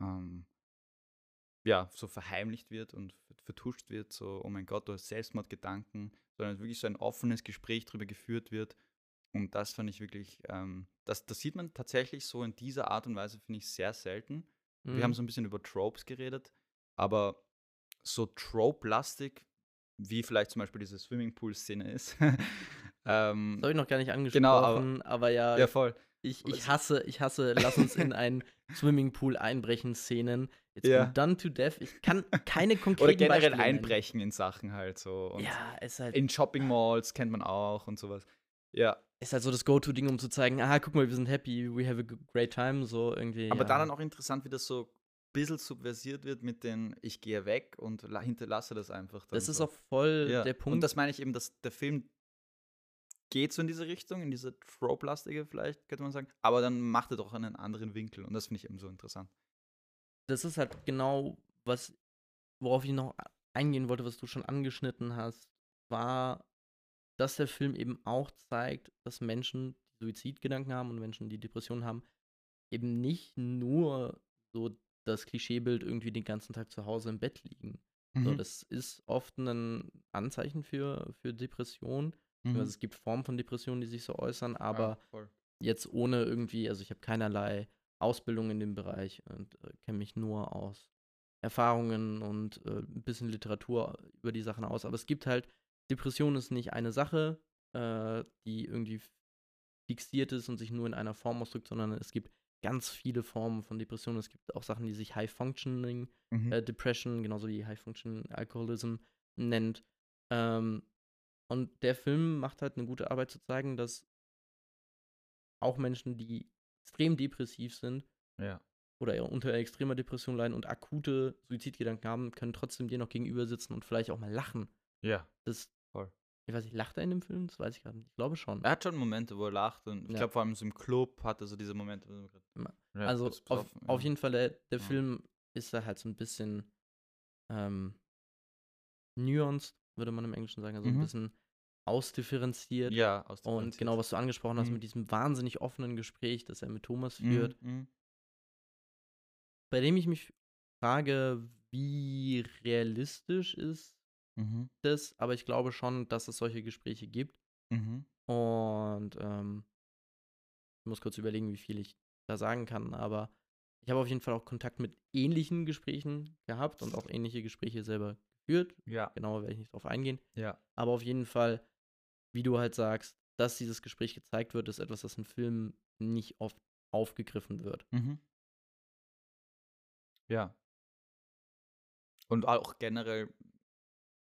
ähm, ja, so verheimlicht wird und vertuscht wird, so, oh mein Gott, du hast Selbstmordgedanken, sondern wirklich so ein offenes Gespräch darüber geführt wird. Und das fand ich wirklich, ähm, das, das sieht man tatsächlich so in dieser Art und Weise, finde ich, sehr selten. Wir haben Mhm. so ein bisschen über Tropes geredet, aber so trope-lastig, wie vielleicht zum Beispiel diese Swimmingpool-Szene ist. ähm, Das habe ich noch gar nicht Genau, aber- angesprochen, aber, ja, ja, voll. ich, ich hasse, ich hasse, lass uns in einen Swimmingpool einbrechen Szenen. It's Ja. done to death. Ich kann keine konkreten Oder generell Beispiele nennen. einbrechen in Sachen halt so. Und Ja, ist halt, in Shopping Malls kennt man auch und sowas. Ja, ist halt so das Go-To-Ding, um zu zeigen, ah, guck mal, wir sind happy, we have a great time, so irgendwie. aber ja. da dann auch interessant, wie das so ein bisschen subversiert wird mit den ich gehe weg und la- hinterlasse das einfach. Das ist so. auch voll ja. der Punkt. Und das meine ich eben, dass der Film geht so in diese Richtung, in diese Trope-lastige vielleicht, könnte man sagen, aber dann macht er doch einen anderen Winkel und das finde ich eben so interessant. das ist halt genau, was, worauf ich noch eingehen wollte, was du schon angeschnitten hast, war, dass der Film eben auch zeigt, dass Menschen, die Suizidgedanken haben und Menschen, die Depressionen haben, eben nicht nur so das Klischeebild irgendwie den ganzen Tag zu Hause im Bett liegen. So, Mhm. das ist oft ein Anzeichen für, für Depression. Mhm. Also es gibt Formen von Depressionen, die sich so äußern, aber Ja, jetzt ohne irgendwie, also ich habe keinerlei Ausbildung in dem Bereich und äh, kenne mich nur aus Erfahrungen und äh, ein bisschen Literatur über die Sachen aus. Aber es gibt halt, Depression ist nicht eine Sache, äh, die irgendwie fixiert ist und sich nur in einer Form ausdrückt, sondern es gibt ganz viele Formen von Depressionen. Es gibt auch Sachen, die sich High Functioning Mhm. äh, Depression, genauso wie High Functioning Alcoholism nennt. Ähm, und der Film macht halt eine gute Arbeit zu zeigen, dass auch Menschen, die extrem depressiv sind ja. oder unter extremer Depression leiden und akute Suizidgedanken haben, können trotzdem dir noch gegenüber sitzen und vielleicht auch mal lachen. Ja. Das, Voll. ich weiß nicht, lacht er in dem Film? Das weiß ich gerade nicht. Ich glaube schon. Er hat schon Momente, wo er lacht und ich Ja. glaube vor allem so im Club hat er so diese Momente. Er also auf, auf ja. jeden Fall, der, der Ja. Film ist da halt so ein bisschen ähm, nuanced, würde man im Englischen sagen, also ein Mhm. bisschen ausdifferenziert. Ja, Und ausdifferenziert. genau, was du angesprochen hast Mhm. mit diesem wahnsinnig offenen Gespräch, das er mit Thomas führt, Mhm. mhm. bei dem ich mich frage, wie realistisch ist Mhm. das, aber ich glaube schon, dass es solche Gespräche gibt. Mhm. Und ähm, ich muss kurz überlegen, wie viel ich da sagen kann, aber ich habe auf jeden Fall auch Kontakt mit ähnlichen Gesprächen gehabt und auch ähnliche Gespräche selber geführt. Ja, Genauer werde ich nicht drauf eingehen. ja. Aber auf jeden Fall, wie du halt sagst, dass dieses Gespräch gezeigt wird, ist etwas, das in Filmen nicht oft aufgegriffen wird. Mhm. Ja. Und auch generell,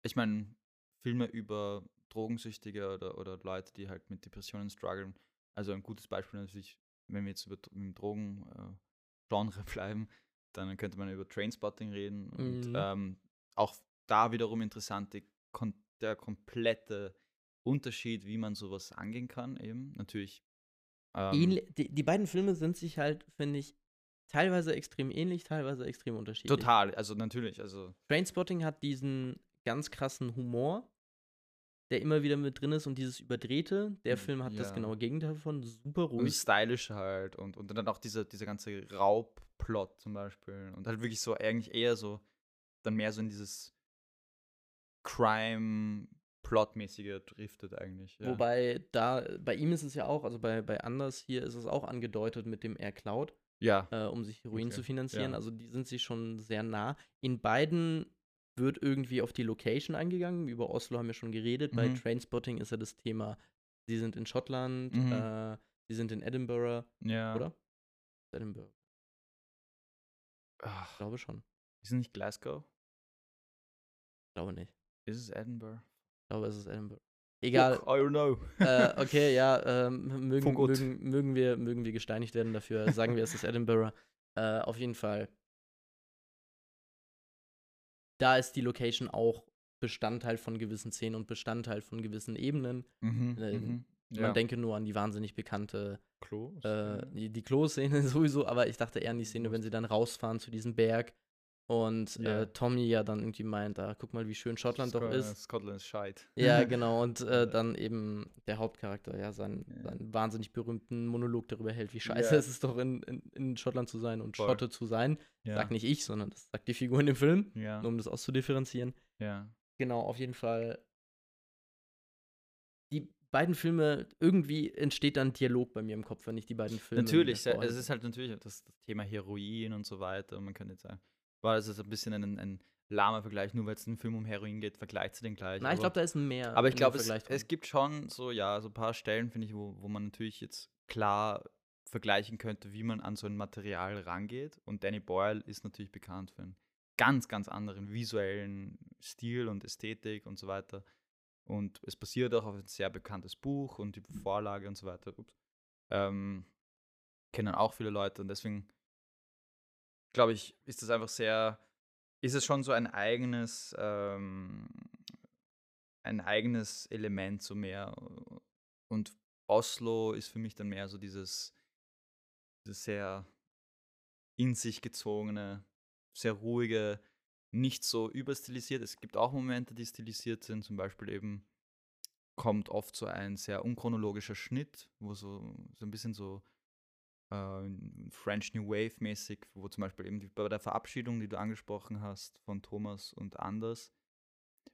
ich meine, Filme über Drogensüchtige oder, oder Leute, die halt mit Depressionen strugglen. Also ein gutes Beispiel natürlich, wenn wir jetzt über im Drogen-Genre bleiben, dann könnte man über Trainspotting reden. Und Mhm. ähm, auch da wiederum interessant, die, der komplette Unterschied, wie man sowas angehen kann, eben. Natürlich. ähm, die, die beiden Filme sind sich halt, finde ich, teilweise extrem ähnlich, teilweise extrem unterschiedlich. Total, also natürlich, also Trainspotting hat diesen ganz krassen Humor, der immer wieder mit drin ist und dieses Überdrehte. Der Mm, Film hat das ja. genaue Gegenteil von, super und ruhig. stylisch halt und, und dann auch dieser, dieser ganze Raubplot zum Beispiel und halt wirklich so eigentlich eher so, dann mehr so in dieses Crime-Plot-mäßige driftet eigentlich. Ja. Wobei da, bei ihm ist es ja auch, also bei, bei Anders hier ist es auch angedeutet mit dem er klaut, ja, äh, um sich Heroin Okay, zu finanzieren. ja. Also die sind sich schon sehr nah. In beiden wird irgendwie auf die Location eingegangen. Über Oslo haben wir schon geredet. Bei Mhm. Trainspotting ist ja das Thema, sie sind in Schottland, Mhm. äh, sie sind in Edinburgh, ja. oder? Edinburgh, ich Ach, glaube schon. ist es nicht Glasgow? Ich glaube nicht. Ist es Edinburgh? Ich glaube, es ist Edinburgh. Egal. Look, I don't know. äh, okay, ja, ähm, mögen, mögen, mögen, wir, mögen wir gesteinigt werden dafür. Sagen wir, es ist Edinburgh. Äh, auf jeden Fall. Da ist die Location auch Bestandteil von gewissen Szenen und Bestandteil von gewissen Ebenen. Mhm, äh, mhm. Man Ja. denke nur an die wahnsinnig bekannte, Klo. äh, die, die Klo-Szene sowieso, aber ich dachte eher an die Szene, wenn sie dann rausfahren zu diesem Berg und Ja. äh, Tommy ja dann irgendwie meint, ah, guck mal, wie schön Schottland doch ist. Scotland ist scheit. Ja, genau. Und äh, dann eben der Hauptcharakter, ja, seinen, Ja. seinen wahnsinnig berühmten Monolog darüber hält, wie scheiße Ja. es ist doch in, in, in Schottland zu sein und Voll. Schotte zu sein. Ja. Sag nicht ich, sondern das sagt die Figur in dem Film, nur um das auszudifferenzieren. ja. Genau, auf jeden Fall. Die beiden Filme, irgendwie entsteht dann Dialog bei mir im Kopf, wenn ich die beiden Filme. Natürlich, es ist halt natürlich das, das Thema Heroin und so weiter. Und man könnte jetzt sagen, war das jetzt ein bisschen ein, ein lahmer Vergleich, nur weil es ein Film um Heroin geht, vergleicht sie den gleich. Nein, ich glaube, da ist mehr. Aber ich glaube, es, es gibt schon so, ja, so ein paar Stellen, finde ich, wo, wo man natürlich jetzt klar vergleichen könnte, wie man an so ein Material rangeht. Und Danny Boyle ist natürlich bekannt für einen ganz, ganz anderen visuellen Stil und Ästhetik und so weiter. Und es basiert auch auf ein sehr bekanntes Buch und die Vorlage und so weiter. Ups. Ähm, kennen auch viele Leute und deswegen glaube ich, ist das einfach sehr, ist es schon so ein eigenes, ähm, ein eigenes Element so mehr. Und Oslo ist für mich dann mehr so dieses, dieses sehr in sich gezogene, sehr ruhige, nicht so überstilisiert. Es gibt auch Momente, die stilisiert sind, zum Beispiel eben kommt oft so ein sehr unchronologischer Schnitt, wo so, so ein bisschen so äh, French New Wave mäßig, wo zum Beispiel eben bei der Verabschiedung, die du angesprochen hast, von Thomas und Anders,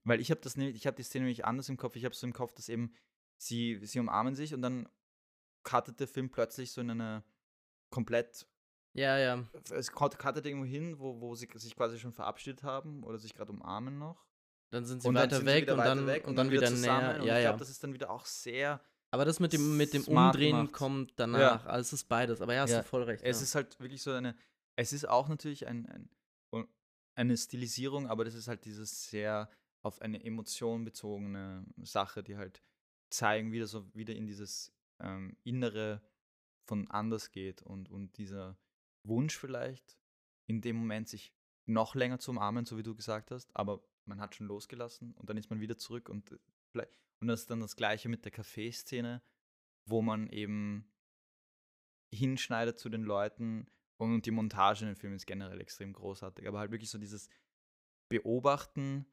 weil ich habe das nämlich, ich habe die Szene nämlich anders im Kopf, ich habe so im Kopf, dass eben sie, sie umarmen sich und dann cuttet der Film plötzlich so in eine komplett Ja, ja. Es cuttet irgendwo hin, wo, wo sie sich quasi schon verabschiedet haben oder sich gerade umarmen noch. Dann sind sie Und weiter sind weg wieder und weiter dann, weg und dann wieder, zusammen. näher. Und Ja, ich ja. glaube, das ist dann wieder auch sehr. Aber das mit dem, mit dem smart Umdrehen gemacht. kommt danach. Also es ist beides. Aber ja, hast Ja. du voll recht. Es ja. ist halt wirklich so eine. Es ist auch natürlich ein, ein, eine Stilisierung, aber das ist halt dieses sehr auf eine Emotion bezogene Sache, die halt zeigen, wie das so wieder in dieses ähm, Innere von anders geht und, und dieser Wunsch vielleicht in dem Moment sich noch länger zu umarmen, so wie du gesagt hast, aber man hat schon losgelassen und dann ist man wieder zurück und äh, vielleicht und das ist dann das gleiche mit der Kaffeeszene, wo man eben hinschneidet zu den Leuten und die Montage in den Film ist generell extrem großartig, aber halt wirklich so dieses Beobachten,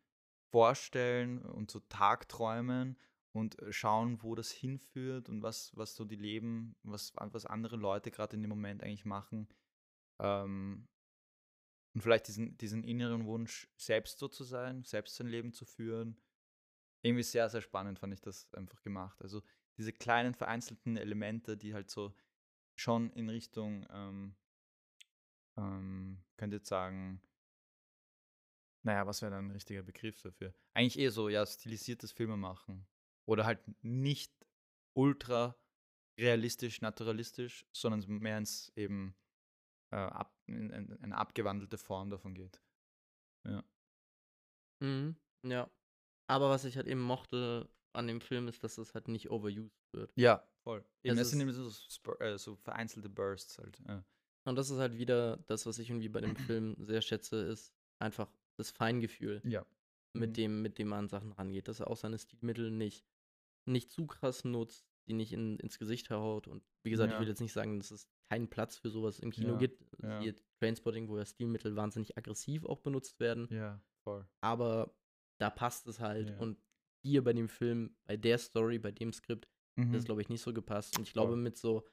Vorstellen und so Tagträumen und äh, schauen, wo das hinführt und was, was so die Leben, was, was andere Leute gerade in dem Moment eigentlich machen. Ähm, und vielleicht diesen, diesen inneren Wunsch, selbst so zu sein, selbst sein Leben zu führen. Irgendwie sehr, sehr spannend fand ich das einfach gemacht. Also diese kleinen vereinzelten Elemente, die halt so schon in Richtung, ähm, ähm, könnt ihr jetzt sagen, naja, was wäre dann ein richtiger Begriff dafür? Eigentlich eher so, ja, stilisiertes Filmemachen. Oder halt nicht ultra realistisch, naturalistisch, sondern mehr ins eben äh, ab, in, in eine abgewandelte Form davon geht. Ja. Mhm, ja. Aber was ich halt eben mochte an dem Film ist, dass es halt nicht overused wird. Ja, voll. Eben, Es es sind eben so, äh, so vereinzelte Bursts halt. Ja. Und das ist halt wieder das, was ich irgendwie bei dem Film sehr schätze, ist einfach das Feingefühl, ja. mit, Mhm. dem, mit dem man an Sachen rangeht. Dass er auch seine Stilmittel nicht, nicht zu krass nutzt, die nicht in, ins Gesicht haut. Und wie gesagt, ich Ja. will jetzt nicht sagen, dass es keinen Platz für sowas im Kino Ja, gibt. ja. Siehe Trainspotting, wo ja Stilmittel wahnsinnig aggressiv auch benutzt werden. Ja, voll. Aber da passt es halt. Ja. Und hier bei dem Film, bei der Story, bei dem Skript, Mhm. das glaube ich nicht so gepasst. Und ich glaube, mit so,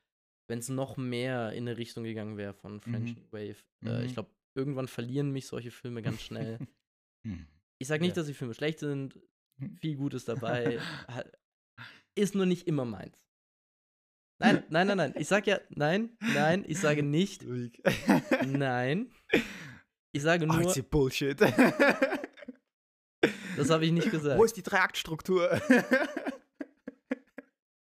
wenn es noch mehr in eine Richtung gegangen wäre von French Mhm. Wave, äh, ich Mhm. glaube, irgendwann verlieren mich solche Filme ganz schnell. Ich sage nicht, Ja. dass die Filme schlecht sind, viel Gutes dabei, ist nur nicht immer meins. Nein, nein, nein, nein. Ich sage ja, nein, nein, ich sage nicht, nein. Ich sage nur, Artsy Bullshit. Das habe ich nicht gesagt. Wo ist die Traktstruktur?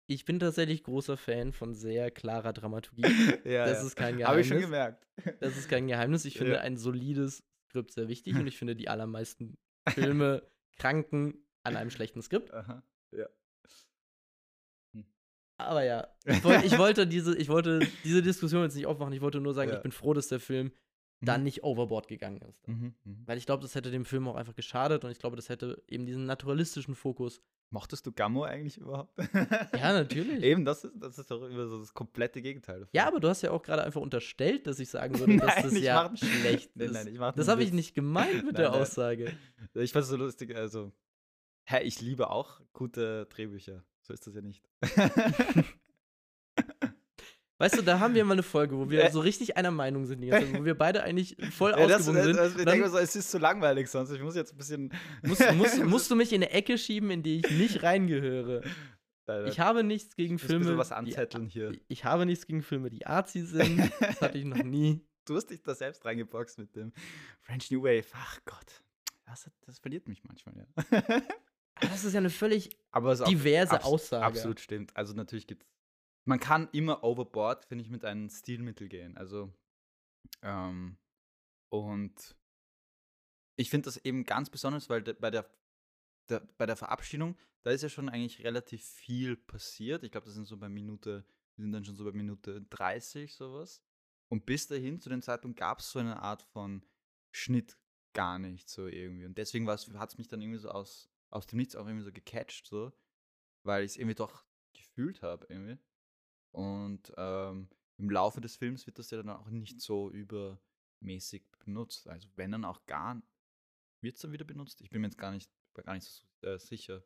Ich bin tatsächlich großer Fan von sehr klarer Dramaturgie. ja, Das ja. ist kein Habe ich schon Geheimnis. gemerkt. Das ist kein Geheimnis. Ich finde Ja. ein solides Skript sehr wichtig und ich finde die allermeisten Filme kranken an einem schlechten Skript. Aha. Ja. Aber ja, ich, woll, ich, wollte diese, ich wollte diese Diskussion jetzt nicht aufmachen. Ich wollte nur sagen, Ja. ich bin froh, dass der Film dann Mhm. nicht overboard gegangen ist. Mhm. mhm. Weil ich glaube, das hätte dem Film auch einfach geschadet und ich glaube, das hätte eben diesen naturalistischen Fokus. Mochtest du Gammo eigentlich überhaupt? Ja, natürlich. Eben, das ist, das ist doch immer so das komplette Gegenteil. Davon. Ja, aber du hast ja auch gerade einfach unterstellt, dass ich sagen würde, dass Nein, das ich ja mach- schlecht Nein, ist. nein, ich mach das habe ich nicht gemeint mit Nein, der. Aussage. Ich fand es so lustig, also, hä, ich liebe auch gute Drehbücher. So ist das ja nicht. Weißt du, da haben wir mal eine Folge, wo wir Äh. so richtig einer Meinung sind, die Zeit, wo wir beide eigentlich voll Ja, das, sind. das, ich denke mir so, es ist zu langweilig sonst. Ich muss jetzt ein bisschen. musst, musst, musst du mich in eine Ecke schieben, in die ich nicht reingehöre. Ich habe nichts gegen Filme. was die- anzetteln hier. Ich habe nichts gegen Filme, die artsy sind. Das hatte ich noch nie. Du hast dich da selbst reingeboxt mit dem French New Wave. Ach Gott. Das, das verliert mich manchmal, ja. Aber das ist ja eine völlig es diverse abs- Aussage. Absolut stimmt. Also natürlich gibt Man kann immer overboard, finde ich, mit einem Stilmittel gehen. Also, ähm, und ich finde das eben ganz besonders, weil de, bei, der, der, bei der Verabschiedung, da ist ja schon eigentlich relativ viel passiert. Ich glaube, das sind so bei Minute, wir sind dann schon so bei Minute 30, sowas. Und bis dahin, zu dem Zeitpunkt, gab es so eine Art von Schnitt gar nicht so irgendwie. Und deswegen hat es mich dann irgendwie so aus, aus dem Nichts auch irgendwie so gecatcht, so, weil ich es irgendwie doch gefühlt habe, irgendwie. Und ähm, im Laufe des Films wird das ja dann auch nicht so übermäßig benutzt. Also wenn dann auch gar wird es dann wieder benutzt. Ich bin mir jetzt gar nicht, gar nicht so äh, sicher.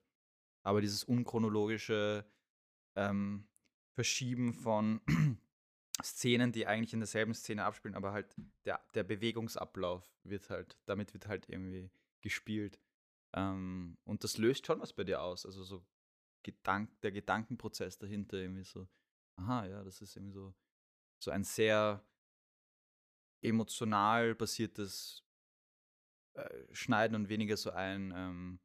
Aber dieses unchronologische ähm, Verschieben von Szenen, die eigentlich in derselben Szene abspielen, aber halt der, der Bewegungsablauf wird halt, damit wird halt irgendwie gespielt. Ähm, und das löst schon was bei dir aus. Also so Gedank, der Gedankenprozess dahinter irgendwie so, aha, ja, das ist irgendwie so, so ein sehr emotional basiertes äh, Schneiden und weniger so ein ähm,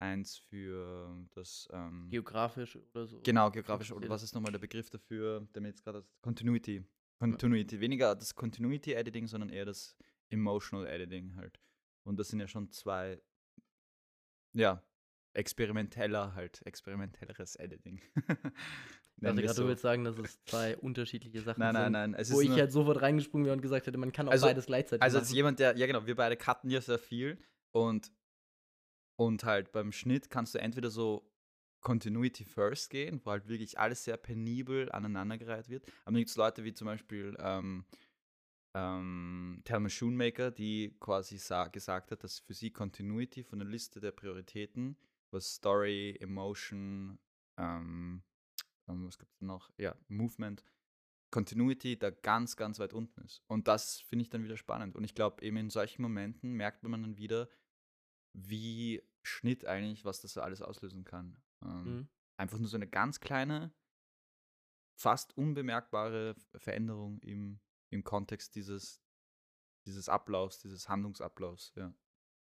eins für das ähm, Geografisch oder so. genau geografisch oder was ist nochmal der Begriff dafür, der mir jetzt gerade Continuity Continuity weniger das Continuity Editing, sondern eher das Emotional Editing halt. Und das sind ja schon zwei ja experimenteller halt experimentelleres Editing. Ich dachte gerade, du willst sagen, dass es zwei unterschiedliche Sachen Nein, nein, sind. nein. Es wo ich halt sofort reingesprungen wäre und gesagt hätte, man kann auch Also- beides gleichzeitig also als machen. jemand, der, ja genau, wir beide cutten ja sehr viel und, und halt beim Schnitt kannst du entweder so Continuity First gehen, wo halt wirklich alles sehr penibel aneinandergereiht wird. Aber dann gibt es Leute wie zum Beispiel ähm, ähm, Thelma Schoonmaker, die quasi sa gesagt hat, dass für sie Continuity von der Liste der Prioritäten, was Story, Emotion, ähm, was gibt es noch? Ja, Movement, Continuity da ganz, ganz weit unten ist. Und das finde ich dann wieder spannend. Und ich glaube, eben in solchen Momenten merkt man dann wieder, wie Schnitt eigentlich, was das alles auslösen kann. Ähm, Mhm. Einfach nur so eine ganz kleine, fast unbemerkbare Veränderung im, im Kontext dieses, dieses Ablaufs, dieses Handlungsablaufs. Ja.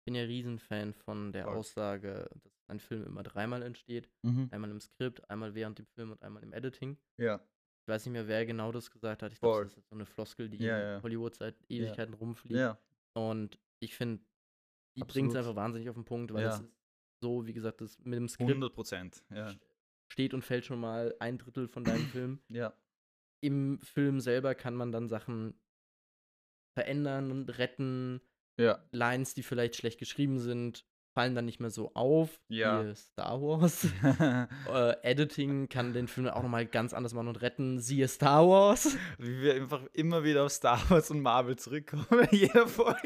Ich bin ja Riesenfan von der Voll. Aussage, dass ein Film immer dreimal entsteht. Einmal im Skript, einmal während dem Film und einmal im Editing. Ja. Ich weiß nicht mehr, wer genau das gesagt hat. Ich glaube, das ist so eine Floskel, die Ja, in ja. Hollywood seit Ewigkeiten rumfliegt. Ja. Und ich finde, die bringt es einfach wahnsinnig auf den Punkt, weil Ja. es ist so, wie gesagt, das mit dem Skript 100 Prozent. Ja. steht und fällt schon mal ein Drittel von deinem Film. Ja. Im Film selber kann man dann Sachen verändern und retten. Ja. Lines, die vielleicht schlecht geschrieben sind, fallen dann nicht mehr so auf Ja. wie Star Wars. äh, Editing kann den Film auch nochmal ganz anders machen und retten. Siehe Star Wars. Wie wir einfach immer wieder auf Star Wars und Marvel zurückkommen in jeder Folge.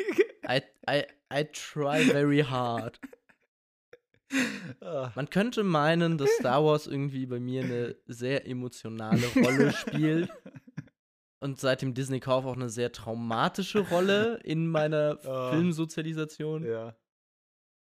I, I, I try very hard. Ah. Man könnte meinen, dass Star Wars irgendwie bei mir eine sehr emotionale Rolle spielt. Und seit dem Disney Kauf auch eine sehr traumatische Rolle in meiner Ah. Filmsozialisation. ja.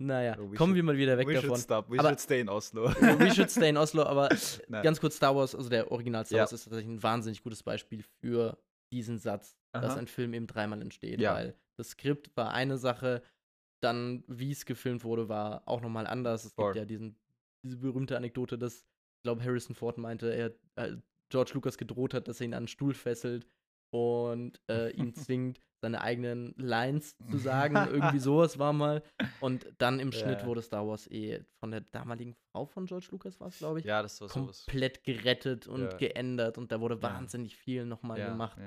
Naja, Oh, we kommen should- wir mal wieder weg we davon. should stop. We Aber- should stay in Oslo. We should stay in Oslo, aber Nein. ganz kurz Star Wars, also der Original Star Ja. Wars ist tatsächlich ein wahnsinnig gutes Beispiel für diesen Satz, dass Aha. ein Film eben dreimal entsteht, Ja. weil das Skript war eine Sache, dann wie es gefilmt wurde, war auch nochmal anders. Es Voll. gibt ja diesen, diese berühmte Anekdote, dass, ich glaube, Harrison Ford meinte, er äh, George Lucas gedroht hat, dass er ihn an einen Stuhl fesselt und äh, ihn zwingt, seine eigenen Lines zu sagen. Irgendwie sowas war mal. Und dann im Schnitt Ja. wurde Star Wars eh von der damaligen Frau von George Lucas, war es, glaube ich, Ja, das war sowas. komplett gerettet und Ja. geändert und da wurde Ja. wahnsinnig viel nochmal ja, gemacht.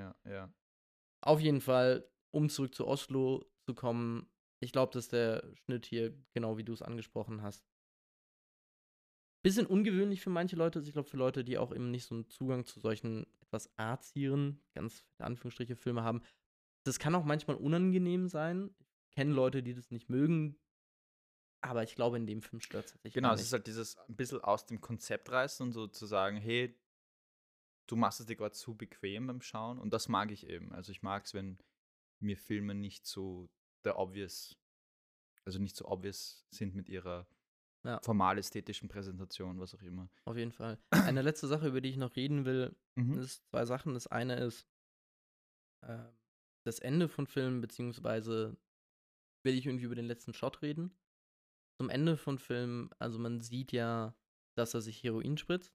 Auf jeden Fall, um zurück zu Oslo zu kommen, ich glaube, dass der Schnitt hier, genau wie du es angesprochen hast, bisschen ungewöhnlich für manche Leute. Ich glaube, für Leute, die auch eben nicht so einen Zugang zu solchen etwas arzieren, ganz in Anführungsstriche Filme haben, das kann auch manchmal unangenehm sein. Ich kenne Leute, die das nicht mögen, aber ich glaube, in dem Film stört es tatsächlich Genau, es ist halt dieses ein bisschen aus dem Konzept reißen und so zu sagen, hey, du machst es dir gerade zu bequem beim Schauen und das mag ich eben. Also ich mag es, wenn mir Filme nicht so der obvious, also nicht so obvious sind mit ihrer Ja. formal ästhetischen Präsentation, was auch immer. Auf jeden Fall. Eine letzte Sache, über die ich noch reden will, Mhm. ist zwei Sachen. Das eine ist äh, das Ende von Filmen, beziehungsweise will ich irgendwie über den letzten Shot reden. Zum Ende von Filmen, also man sieht ja, dass er sich Heroin spritzt.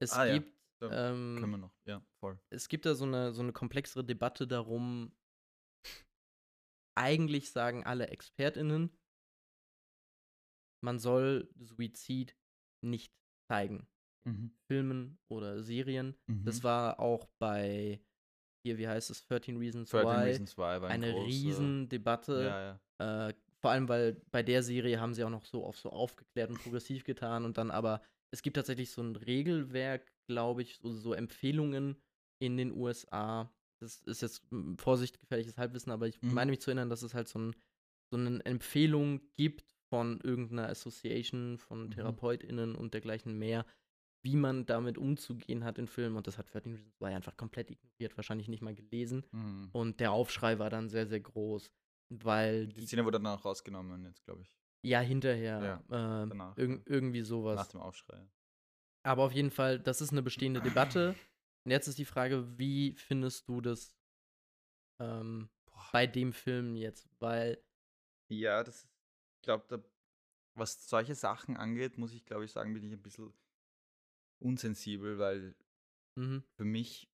Es Ah, ja. gibt, Da ähm, Können wir noch, ja, voll. es gibt da so eine, so eine komplexere Debatte darum, eigentlich sagen alle ExpertInnen, man soll Suizid nicht zeigen. Mhm. Filmen oder Serien. Mhm. Das war auch bei, hier, wie heißt es, 13 Reasons 13 Why, Reasons Why war ein eine großer- Riesendebatte. Ja, ja. Äh, vor allem, weil bei der Serie haben sie auch noch so auf so aufgeklärt und progressiv getan und dann aber, es gibt tatsächlich so ein Regelwerk, glaube ich, so, so Empfehlungen in den USA. Das ist jetzt Vorsicht, gefährliches Halbwissen, aber ich Mhm. meine mich zu erinnern, dass es halt so, ein, so eine Empfehlung gibt von irgendeiner Association, von Mhm. TherapeutInnen und dergleichen mehr, wie man damit umzugehen hat in Filmen. Und das hat 13 Reasons Why einfach komplett ignoriert, wahrscheinlich nicht mal gelesen. Mhm. Und der Aufschrei war dann sehr, sehr groß, weil Die die, Szene wurde dann auch rausgenommen, jetzt glaube ich. ja hinterher Ja, äh, danach, irg irgendwie Nach sowas. dem Aufschrei. Aber auf jeden Fall, das ist eine bestehende Debatte. Und jetzt ist die Frage, wie findest du das ähm, bei dem Film jetzt, weil. Ja, das ist, glaube, was solche Sachen angeht, muss ich glaube ich sagen, bin ich ein bisschen unsensibel, weil Mhm. für mich,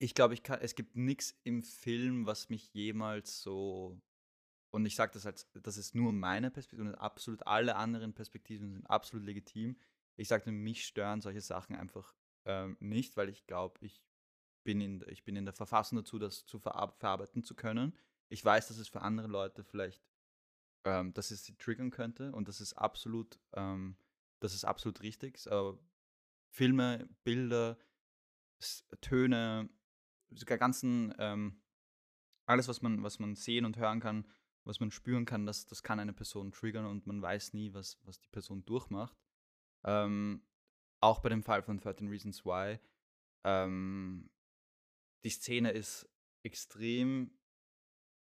ich glaube, ich kann, es gibt nichts im Film, was mich jemals so, und ich sage das als, das ist nur meine Perspektive und absolut alle anderen Perspektiven sind absolut legitim. Ich sage, mich stören solche Sachen einfach ähm, nicht, weil ich glaube, ich bin, in, ich bin in der Verfassung dazu, das zu verar verarbeiten zu können. Ich weiß, dass es für andere Leute vielleicht, ähm, dass es sie triggern könnte und das ist absolut, ähm, das ist absolut richtig. Aber Filme, Bilder, S Töne, sogar ganzen, ähm, alles, was man, was man sehen und hören kann, was man spüren kann, das, das kann eine Person triggern und man weiß nie, was, was die Person durchmacht. Ähm, auch bei dem Fall von 13 Reasons Why. Ähm, die Szene ist extrem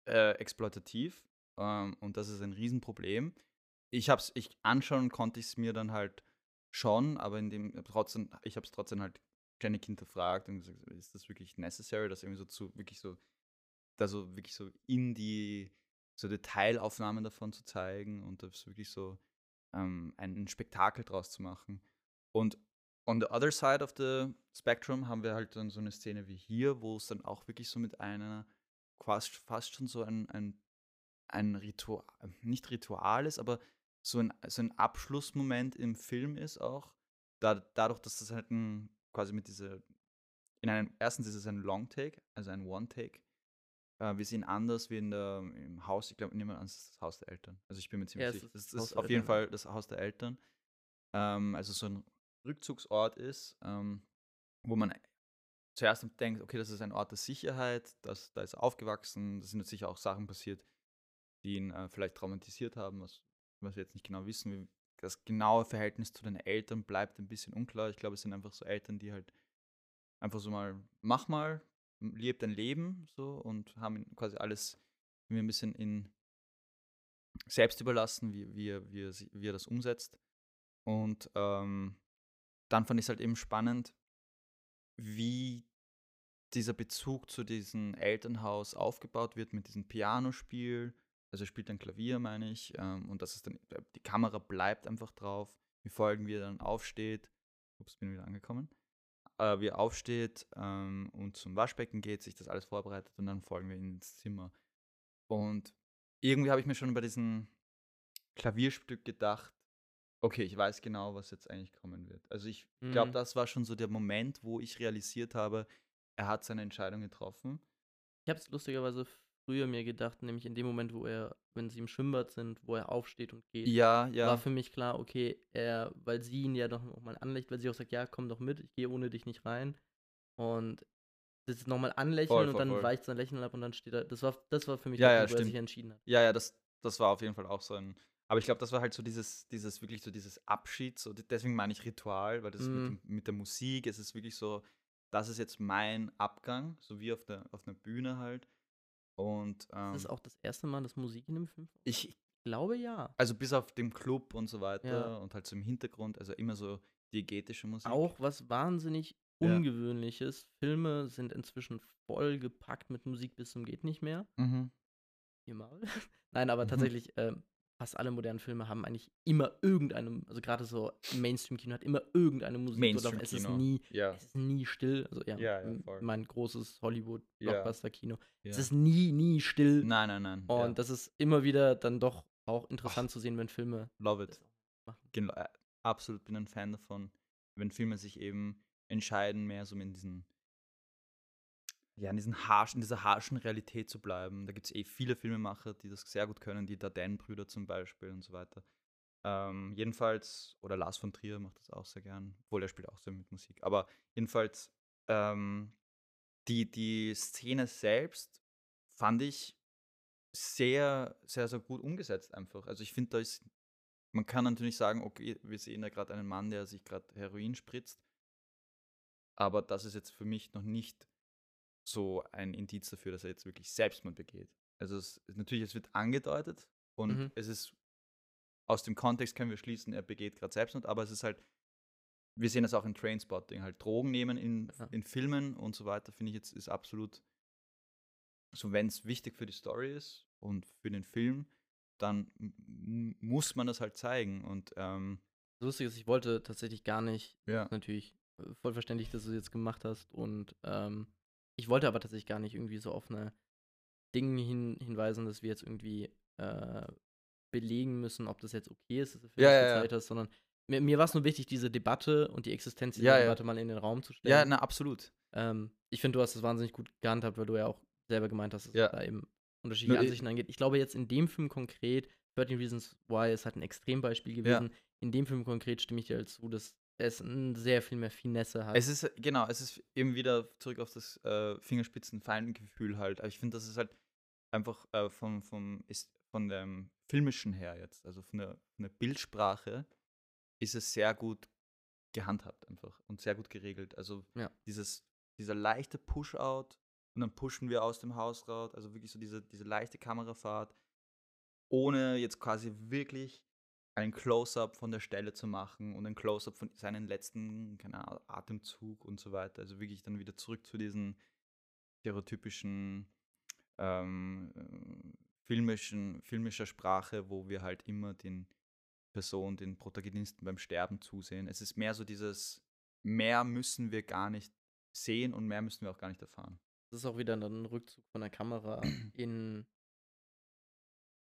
äh, exploitativ ähm, und das ist ein Riesenproblem. Ich hab's, ich anschauen konnte ich es mir dann halt schon, aber in dem trotzdem, ich habe es trotzdem halt ständig hinterfragt und gesagt, ist das wirklich necessary, das irgendwie so zu, wirklich so, da so wirklich so in die, so Detailaufnahmen davon zu zeigen und das wirklich so ähm, ein Spektakel draus zu machen. Und on the other side of the spectrum haben wir halt dann so eine Szene wie hier, wo es dann auch wirklich so mit einer, fast, fast schon so ein, ein, ein Ritual, nicht Ritual ist, aber so ein, so ein Abschlussmoment im Film ist auch. Da, dadurch, dass das halt ein, quasi mit dieser, in einem, erstens ist es ein Long Take, also ein One Take. Äh, wir sehen anders wie in der, im Haus, ich glaube, wir an, das Haus der Eltern. Also ich bin mir ziemlich Ja, sicher. es Das ist auf jeden. Fall das Haus der Eltern. Ähm, also so ein Rückzugsort ist, ähm, wo man zuerst denkt, okay, das ist ein Ort der Sicherheit, das, da ist er aufgewachsen, da sind jetzt sicher auch Sachen passiert, die ihn äh, vielleicht traumatisiert haben, was, was wir jetzt nicht genau wissen. Das genaue Verhältnis zu den Eltern bleibt ein bisschen unklar. Ich glaube, es sind einfach so Eltern, die halt einfach so mal, mach mal, leb dein Leben so und haben quasi alles mir ein bisschen in selbst überlassen, wie, wie, er, wie, wie er das umsetzt. Und ähm, dann fand ich es halt eben spannend, wie dieser Bezug zu diesem Elternhaus aufgebaut wird mit diesem Pianospiel. Also er spielt dann Klavier, meine ich. Ähm, und das ist dann, die Kamera bleibt einfach drauf. Wir folgen, wie er dann aufsteht. Ups, bin wieder angekommen. Äh, wie er aufsteht ähm, und zum Waschbecken geht, sich das alles vorbereitet und dann folgen wir ihm ins Zimmer. Und irgendwie habe ich mir schon bei diesem Klavierstück gedacht, okay, ich weiß genau, was jetzt eigentlich kommen wird. Also ich glaube, Mhm. das war schon so der Moment, wo ich realisiert habe, er hat seine Entscheidung getroffen. Ich habe es lustigerweise früher mir gedacht, nämlich in dem Moment, wo er, wenn sie im Schwimmbad sind, wo er aufsteht und geht, Ja, war ja. für mich klar, okay, er, weil sie ihn ja doch nochmal anlächelt, weil sie auch sagt, ja, komm doch mit, ich gehe ohne dich nicht rein. Und das nochmal anlächeln Voll, und voll, dann voll. weicht sein Lächeln ab und dann steht er, das war, das war für mich Ja, der ja, Punkt, wo er sich entschieden hat. Ja, ja, das, das war auf jeden Fall auch so ein. Aber ich glaube, das war halt so dieses, dieses, wirklich so dieses Abschied, so, deswegen meine ich Ritual, weil das Mhm. mit, mit der Musik, es ist wirklich so, das ist jetzt mein Abgang, so wie auf der, auf einer Bühne halt. Und ähm, Ist das auch das erste Mal, dass Musik in dem Film vorkommt? ich, glaube ja. also bis auf dem Club und so weiter Ja. und halt so im Hintergrund, also immer so diegetische Musik. Auch was wahnsinnig Ja. Ungewöhnliches. Filme sind inzwischen vollgepackt mit Musik bis zum geht nicht mehr. Mhm. Ihr Maul. Nein, aber Mhm. tatsächlich, ähm, fast alle modernen Filme haben eigentlich immer irgendeine, also gerade so Mainstream-Kino hat immer irgendeine Musik oder es ist nie, Ja. es ist nie still. Also ja, Ja, ja, mein großes. Hollywood-Blockbuster-Kino. Es ist nie, nie still. nein, nein, nein. Und das ist immer wieder dann doch auch interessant zu sehen, wenn Filme Love it. Genau, absolut bin ein Fan davon, wenn Filme sich eben entscheiden, mehr so in diesen, ja, in diesen harschen, in dieser harschen Realität zu bleiben. Da gibt es eh viele Filmemacher, die das sehr gut können, die Dardenne-Brüder zum Beispiel und so weiter. Ähm, jedenfalls, oder Lars von Trier macht das auch sehr gern, obwohl er spielt auch sehr mit Musik. Aber jedenfalls, ähm, die, die Szene selbst fand ich sehr, sehr, sehr gut umgesetzt einfach. Also ich finde, da ist, man kann natürlich sagen, okay, wir sehen da gerade einen Mann, der sich gerade Heroin spritzt. Aber das ist jetzt für mich noch nicht so ein Indiz dafür, dass er jetzt wirklich Selbstmord begeht. Also es, natürlich, es wird angedeutet und Mhm. es ist aus dem Kontext können wir schließen, er begeht gerade Selbstmord, aber es ist halt, wir sehen das auch in Trainspotting, halt Drogen nehmen in, Ja. in Filmen und so weiter, finde ich jetzt ist absolut so wenn es wichtig für die Story ist und für den Film, dann muss man das halt zeigen. Und ähm, lustig ist, ich wollte tatsächlich gar nicht, ja. natürlich äh, voll verständlich, dass du es jetzt gemacht hast. Und ähm, ich wollte aber tatsächlich gar nicht irgendwie so auf eine Dinge hin, hinweisen, dass wir jetzt irgendwie äh, belegen müssen, ob das jetzt okay ist, dass du Film ja, ja, gezeigt hast, sondern mir, mir war es nur wichtig, diese Debatte und die Existenz dieser ja, Debatte mal in den Raum zu stellen. Ja, na, absolut. Ähm, ich finde, du hast es wahnsinnig gut gehandhabt, weil du ja auch selber gemeint hast, dass ja. es da eben unterschiedliche Nur Ansichten angeht. Ich glaube, jetzt in dem Film konkret, 13 Reasons Why ist halt ein Extrembeispiel gewesen. Ja. In dem Film konkret stimme ich dir halt zu, dass es sehr viel mehr Finesse hat. Es ist, genau, es ist eben wieder zurück auf das äh, Fingerspitzen-Feingefühl halt. Aber ich finde, das ist halt einfach äh, vom, vom, ist von dem filmischen her jetzt, also von der, von der Bildsprache, ist es sehr gut gehandhabt einfach und sehr gut geregelt. Also ja. dieses, dieser leichte Push-Out und dann pushen wir aus dem Haus raus, also wirklich so diese, diese leichte Kamerafahrt, ohne jetzt quasi wirklich ein Close-up von der Stelle zu machen und ein Close-up von seinen letzten, keine Ahnung, Atemzug und so weiter. Also wirklich dann wieder zurück zu diesen stereotypischen ähm, filmischen, filmischer Sprache, wo wir halt immer den Person, den Protagonisten beim Sterben zusehen. Es ist mehr so dieses, mehr müssen wir gar nicht sehen und mehr müssen wir auch gar nicht erfahren. Das ist auch wieder ein Rückzug von der Kamera in,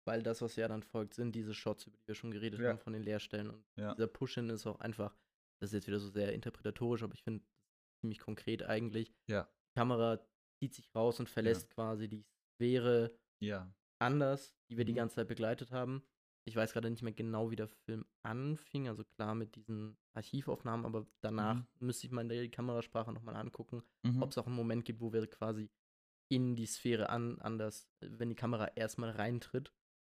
weil das, was ja dann folgt, sind diese Shots, über die wir schon geredet ja. haben, von den Leerstellen. Und ja. dieser Push-In ist auch einfach, das ist jetzt wieder so sehr interpretatorisch, aber ich finde ziemlich konkret eigentlich. Ja. Die Kamera zieht sich raus und verlässt quasi die Sphäre anders, die wir mhm. die ganze Zeit begleitet haben. Ich weiß gerade nicht mehr genau, wie der Film anfing. Also klar mit diesen Archivaufnahmen, aber danach mhm. müsste ich mal die Kamerasprache nochmal angucken, mhm. ob es auch einen Moment gibt, wo wir quasi in die Sphäre an, anders, wenn die Kamera erstmal reintritt,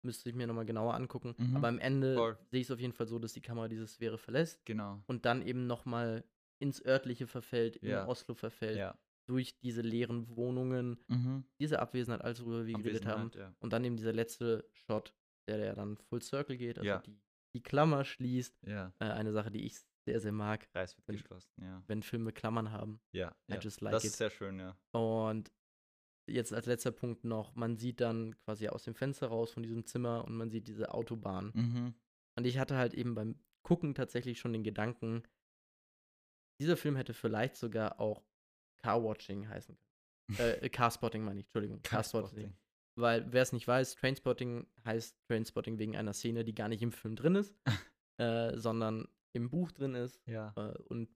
müsste ich mir nochmal genauer angucken. Mhm. Aber am Ende sehe ich es auf jeden Fall so, dass die Kamera diese Sphäre verlässt. Genau. Und dann eben nochmal ins örtliche verfällt, ja. in Oslo verfällt. Ja. Durch diese leeren Wohnungen, mhm. diese Abwesenheit, alles worüber wir geredet haben. Ja. Und dann eben dieser letzte Shot, der ja dann Full Circle geht, also die, die Klammer schließt. Ja. Äh, eine Sache, die ich sehr, sehr mag. Kreis wird wenn, geschlossen, ja. Wenn Filme Klammern haben. Ja, ja. just like das it. ist sehr schön, ja. Und jetzt als letzter Punkt noch, man sieht dann quasi aus dem Fenster raus von diesem Zimmer und man sieht diese Autobahn. Mhm. Und ich hatte halt eben beim Gucken tatsächlich schon den Gedanken, dieser Film hätte vielleicht sogar auch Car-Watching heißen können. äh, Car-Spotting meine ich, Entschuldigung. Car-Spotting. Weil, wer es nicht weiß, Trainspotting heißt Trainspotting wegen einer Szene, die gar nicht im Film drin ist, äh, sondern im Buch drin ist. Ja. Äh, und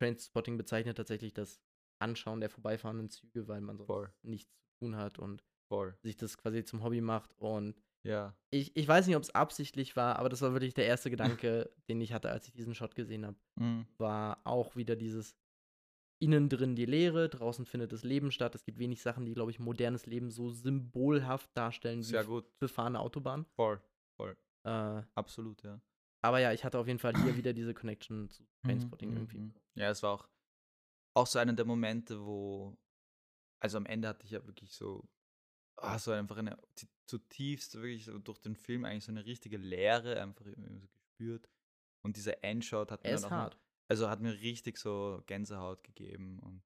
Trainspotting bezeichnet tatsächlich das Anschauen der vorbeifahrenden Züge, weil man sonst Voll. nichts zu tun hat und Voll. sich das quasi zum Hobby macht. Und ja. ich, ich weiß nicht, ob es absichtlich war, aber das war wirklich der erste Gedanke, den ich hatte, als ich diesen Shot gesehen habe. Mhm. War auch wieder dieses innen drin die Leere, draußen findet das Leben statt. Es gibt wenig Sachen, die, glaube ich, modernes Leben so symbolhaft darstellen Sehr wie gut. befahrene Autobahn. Voll, voll. Äh, Absolut, ja. Aber ja, ich hatte auf jeden Fall hier wieder diese Connection zu Trainspotting mhm, irgendwie. Mhm. Ja, es war auch, auch so einer der Momente, wo, also am Ende hatte ich ja wirklich so, oh, so einfach eine zutiefst, wirklich so durch den Film eigentlich so eine richtige Leere einfach so gespürt. Und dieser Endshot hat mir auch hart. Also hat mir richtig so Gänsehaut gegeben. Und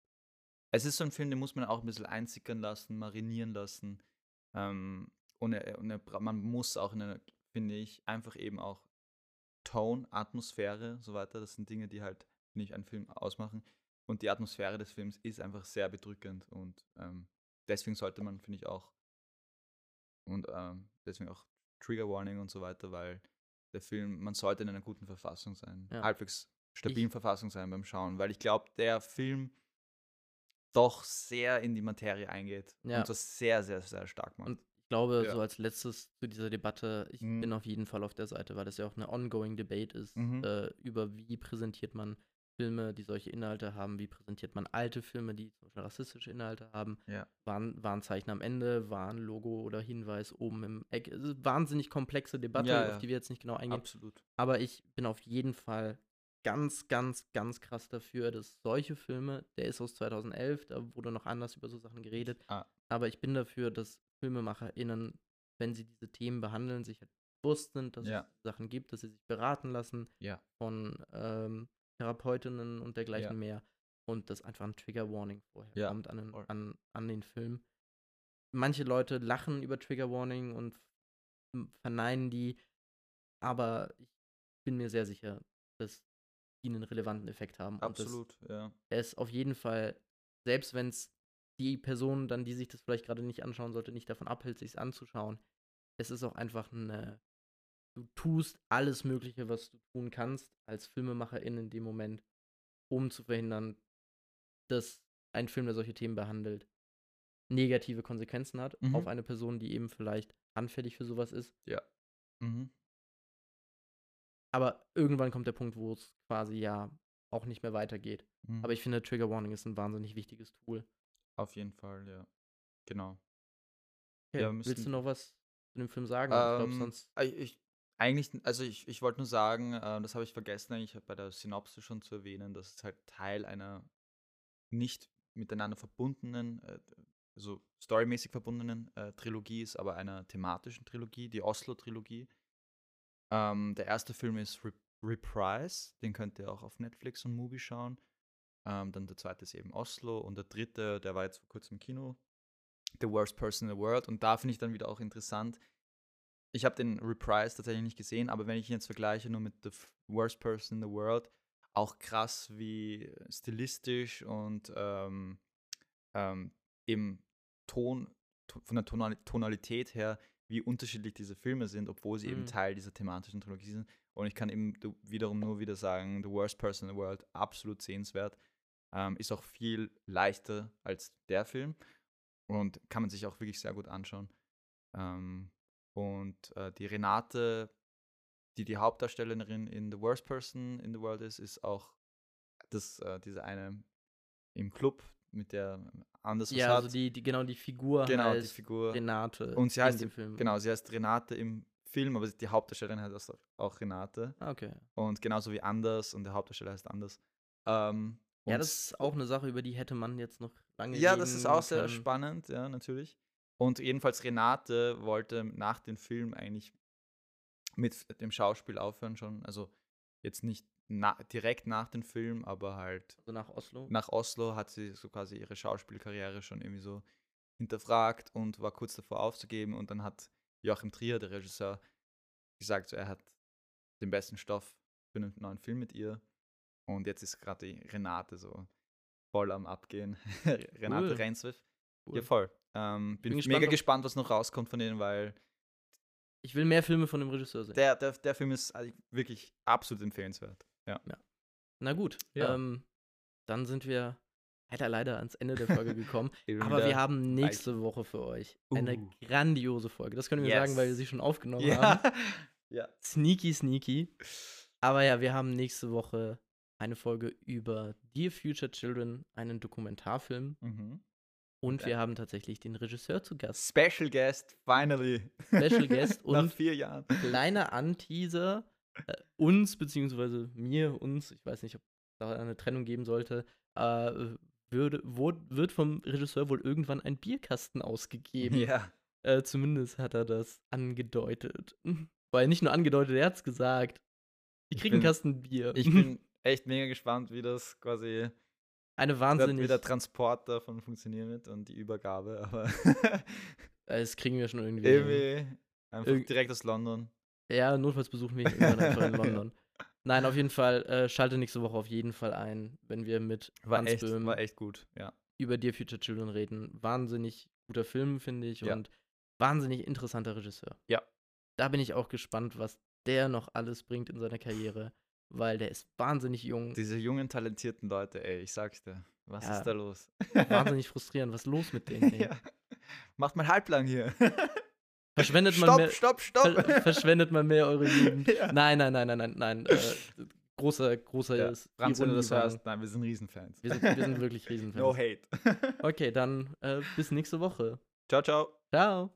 es ist so ein Film, den muss man auch ein bisschen einsickern lassen, marinieren lassen. Ähm, und, er, und er, man muss auch, finde ich, einfach eben auch Tone, Atmosphäre, so weiter. Das sind Dinge, die halt, finde ich, einen Film ausmachen. Und die Atmosphäre des Films ist einfach sehr bedrückend. Und ähm, deswegen sollte man, finde ich, auch, und ähm, deswegen auch Trigger Warning und so weiter, weil der Film, man sollte in einer guten Verfassung sein. Ja. Halbwegs stabilen ich, Verfassung sein beim Schauen, weil ich glaube, der Film doch sehr in die Materie eingeht ja. und das sehr, sehr, sehr stark macht. Und ich glaube, ja. so als letztes zu dieser Debatte, ich mhm. bin auf jeden Fall auf der Seite, weil das ja auch eine ongoing Debate ist, mhm. äh, über wie präsentiert man Filme, die solche Inhalte haben, wie präsentiert man alte Filme, die zum Beispiel rassistische Inhalte haben. Ja. Waren, Warnzeichen am Ende, Warnlogo oder Hinweis oben im Eck. Es ist wahnsinnig komplexe Debatte, ja, auf die wir jetzt nicht genau eingehen. Absolut. Aber ich bin auf jeden Fall ganz, ganz, ganz krass dafür, dass solche Filme, der ist aus 2011, da wurde noch anders über so Sachen geredet, ah. aber ich bin dafür, dass FilmemacherInnen, wenn sie diese Themen behandeln, sich halt bewusst sind, dass ja. es Sachen gibt, dass sie sich beraten lassen ja. von ähm, Therapeutinnen und dergleichen ja. mehr und dass einfach ein Trigger Warning vorher ja. kommt an den, an, an den Film. manche Leute lachen über Trigger Warning und verneinen die, aber ich bin mir sehr sicher, dass die einen relevanten Effekt haben. Absolut, ja. es auf jeden Fall, selbst wenn es die Person dann, die sich das vielleicht gerade nicht anschauen sollte, nicht davon abhält, sich anzuschauen, es ist auch einfach eine. Du tust alles Mögliche, was du tun kannst, als Filmemacherin in dem Moment, um zu verhindern, dass ein Film, der solche Themen behandelt, negative Konsequenzen hat Mhm. auf eine Person, die eben vielleicht anfällig für sowas ist. Mhm. Aber irgendwann kommt der Punkt, wo es quasi ja auch nicht mehr weitergeht. Mhm. Aber ich finde, Trigger Warning ist ein wahnsinnig wichtiges Tool. Auf jeden Fall, ja. Genau. Okay, Ja, willst müssen- du noch was zu dem Film sagen? ich glaube, Ähm, sonst. ich, eigentlich, also ich, ich wollte nur sagen, äh, das habe ich vergessen, eigentlich bei der Synopsis schon zu erwähnen, dass es halt Teil einer nicht miteinander verbundenen, äh, also storymäßig verbundenen äh, Trilogie ist, aber einer thematischen Trilogie, die Oslo-Trilogie. Ähm, der erste Film ist Re Reprise, den könnt ihr auch auf Netflix und Movie schauen. Ähm, dann der zweite ist eben Oslo und der dritte, der war jetzt vor kurzem im Kino, The Worst Person in the World. Und da finde ich dann wieder auch interessant. Ich habe den Reprise tatsächlich nicht gesehen, aber wenn ich ihn jetzt vergleiche nur mit The Worst Person in the World, auch krass, wie stilistisch und ähm, ähm, im Ton, to- von der Tonal Tonalität her, wie unterschiedlich diese Filme sind, obwohl sie eben Mhm. Teil dieser thematischen Trilogie sind. Und ich kann eben wiederum nur wieder sagen, The Worst Person in the World, absolut sehenswert. Ähm, ist auch viel leichter als der Film und kann man sich auch wirklich sehr gut anschauen. Ähm, und äh, die Renate, die die Hauptdarstellerin in The Worst Person in the World ist, ist auch das, äh, diese eine im Club, mit der Anders Ja, also die, die, genau die Figur genau, die heißt Figur. Renate Und sie in heißt, dem Film. genau, sie heißt Renate im Film, aber die Hauptdarstellerin heißt auch- Renate. Ah, okay. Und genauso wie Anders und der Hauptdarsteller heißt Anders. Ähm, Ja, das ist auch eine Sache, über die hätte man jetzt noch lange Ja, das ist auch sehr können. spannend, ja, natürlich. Und jedenfalls Renate wollte nach dem Film eigentlich mit dem Schauspiel aufhören schon. Also jetzt nicht na direkt nach dem Film, aber halt Also nach Oslo. nach Oslo hat sie so quasi ihre Schauspielkarriere schon irgendwie so hinterfragt und war kurz davor aufzugeben. Und dann hat Joachim Trier, der Regisseur, gesagt, so, er hat den besten Stoff für einen neuen Film mit ihr. Und jetzt ist gerade die Renate so voll am Abgehen. Renate Cool. Reinswiff. Cool. Ja, voll. Ähm, bin Bin mega gespannt, ob- gespannt, was noch rauskommt von denen, weil Ich will mehr Filme von dem Regisseur sehen. der, der, der Film ist eigentlich wirklich absolut empfehlenswert. Ja. Na gut, Ja. ähm, dann sind wir leider, leider ans Ende der Folge gekommen. Aber wir haben nächste Woche für euch eine Uh. grandiose Folge. Das können wir sagen, weil wir Yes. sie schon aufgenommen Ja. haben. ja. Sneaky, sneaky. Aber ja, wir haben nächste Woche eine Folge über Dear Future Children, einen Dokumentarfilm. Mhm. Und Ja. wir haben tatsächlich den Regisseur zu Gast. Special Guest, finally. Special Guest Nach und vier Jahren. kleiner Anteaser äh, uns, beziehungsweise mir, uns, ich weiß nicht, ob da eine Trennung geben sollte, äh, würde, wo, wird vom Regisseur wohl irgendwann ein Bierkasten ausgegeben. Ja. Äh, zumindest hat er das angedeutet. Weil nicht nur angedeutet, er hat es gesagt. Ich Ich krieg einen Kasten Bier. Ich bin echt mega gespannt, wie das quasi eine wahnsinnig. wie der Transport davon funktionieren wird und die Übergabe, aber Das kriegen wir schon irgendwie. irgendwie einfach Irg- direkt aus London. Ja, notfalls besuchen wir ihn irgendwann einfach in London. Nein, auf jeden Fall, äh, schalte nächste Woche auf jeden Fall ein, wenn wir mit War Hans echt, Böhm war echt gut, ja. über Dear Future Children reden. Wahnsinnig guter Film, finde ich, Ja. und wahnsinnig interessanter Regisseur. Ja. Da bin ich auch gespannt, was der noch alles bringt in seiner Karriere, weil der ist wahnsinnig jung, Diese jungen, talentierten Leute, ey, ich sag's dir. Was Ja. ist da los? wahnsinnig frustrierend. Was ist los mit denen? Ey? ja. Macht mal halblang hier. Verschwendet man stopp, mehr, stopp, stopp. ver verschwendet man mehr eure Jugend. Ja. Nein, nein, nein, nein, nein, nein. Äh, großer, großer Ja. ist Franz, wenn du das hörst, nein, wir sind Riesenfans. Wir sind, wir sind wirklich Riesenfans. no hate. Okay, dann äh, bis nächste Woche. ciao, ciao. Ciao.